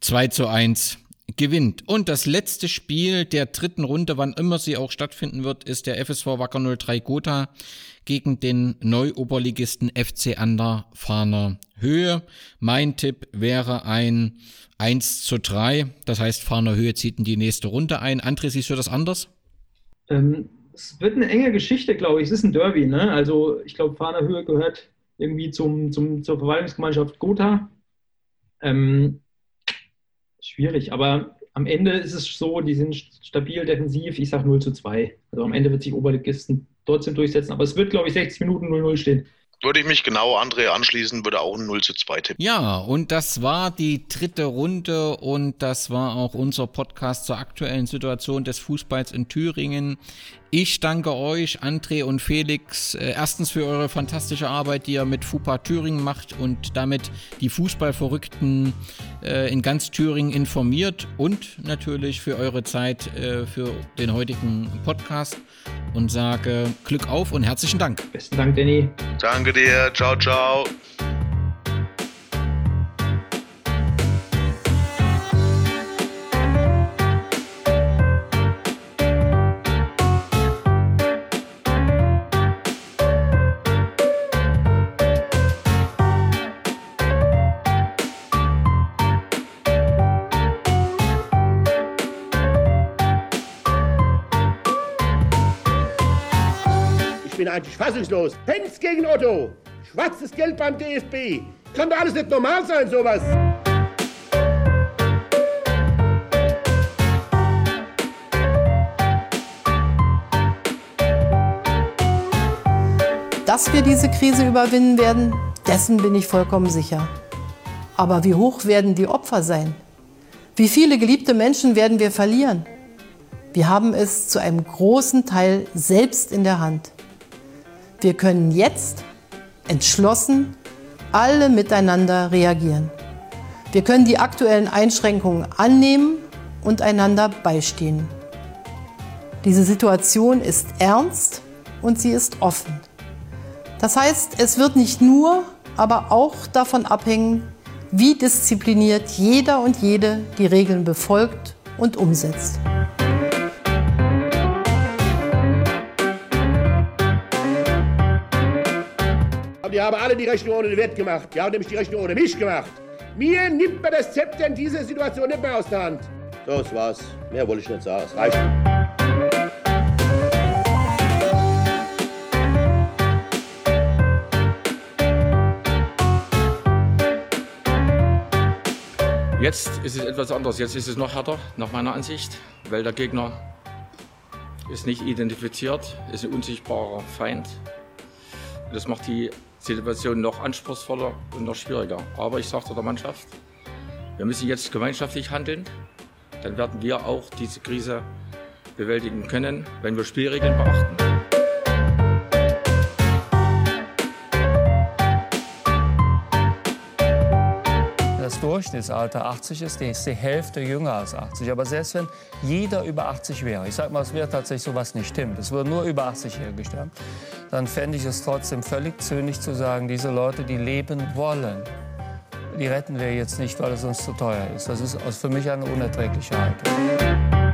2 zu 1 gewinnt. Und das letzte Spiel der dritten Runde, wann immer sie auch stattfinden wird, ist der FSV Wacker 03 Gotha gegen den Neuoberligisten FC Anderfahner Höhe. Mein Tipp wäre ein 1 zu 3. Das heißt, Fahner Höhe zieht in die nächste Runde ein. André, siehst du das anders? Ähm, es wird eine enge Geschichte, glaube ich. Es ist ein Derby. Ne? Also ich glaube, Fahner Höhe gehört irgendwie zum, zum, zur Verwaltungsgemeinschaft Gotha. Ähm, schwierig, aber am Ende ist es so, die sind stabil defensiv. Ich sage 0 zu 2. Also am Ende wird sich Oberligisten trotzdem durchsetzen. Aber es wird, glaube ich, 60 Minuten 0-0 stehen. Würde ich mich genau André anschließen, würde auch ein 0 zu 2 tippen. Ja, und das war die dritte Runde und das war auch unser Podcast zur aktuellen Situation des Fußballs in Thüringen. Ich danke euch, André und Felix, äh, erstens für eure fantastische Arbeit, die ihr mit FUPA Thüringen macht und damit die Fußballverrückten äh, in ganz Thüringen informiert und natürlich für eure Zeit äh, für den heutigen Podcast und sage Glück auf und herzlichen Dank. Besten Dank, Danny. Danke dir. Ciao, ciao. Fassungslos. Hens gegen Otto. Schwarzes Geld beim DFB. Kann doch alles nicht normal sein, sowas. Dass wir diese Krise überwinden werden, dessen bin ich vollkommen sicher. Aber wie hoch werden die Opfer sein? Wie viele geliebte Menschen werden wir verlieren? Wir haben es zu einem großen Teil selbst in der Hand. Wir können jetzt entschlossen alle miteinander reagieren. Wir können die aktuellen Einschränkungen annehmen und einander beistehen. Diese Situation ist ernst und sie ist offen. Das heißt, es wird nicht nur, aber auch davon abhängen, wie diszipliniert jeder und jede die Regeln befolgt und umsetzt. Die haben alle die Rechnung ohne den Wert gemacht. Die haben nämlich die Rechnung ohne mich gemacht. Mir nimmt man das Zepter in dieser Situation nicht mehr aus der Hand. So, das war's. Mehr wollte ich nicht sagen. Es reicht. Jetzt ist es etwas anders. Jetzt ist es noch härter, nach meiner Ansicht, weil der Gegner ist nicht identifiziert, ist ein unsichtbarer Feind. Das macht die Situation noch anspruchsvoller und noch schwieriger. Aber ich sage der Mannschaft, wir müssen jetzt gemeinschaftlich handeln. Dann werden wir auch diese Krise bewältigen können, wenn wir Spielregeln beachten. Durchschnittsalter 80 ist, ist die Hälfte jünger als 80. Aber selbst wenn jeder über 80 wäre, ich sage mal, es wäre tatsächlich sowas nicht stimmt, es würden nur über 80-Jährige sterben, dann fände ich es trotzdem völlig zynisch zu sagen, diese Leute, die leben wollen, die retten wir jetzt nicht, weil es uns zu teuer ist. Das ist für mich eine unerträgliche Haltung.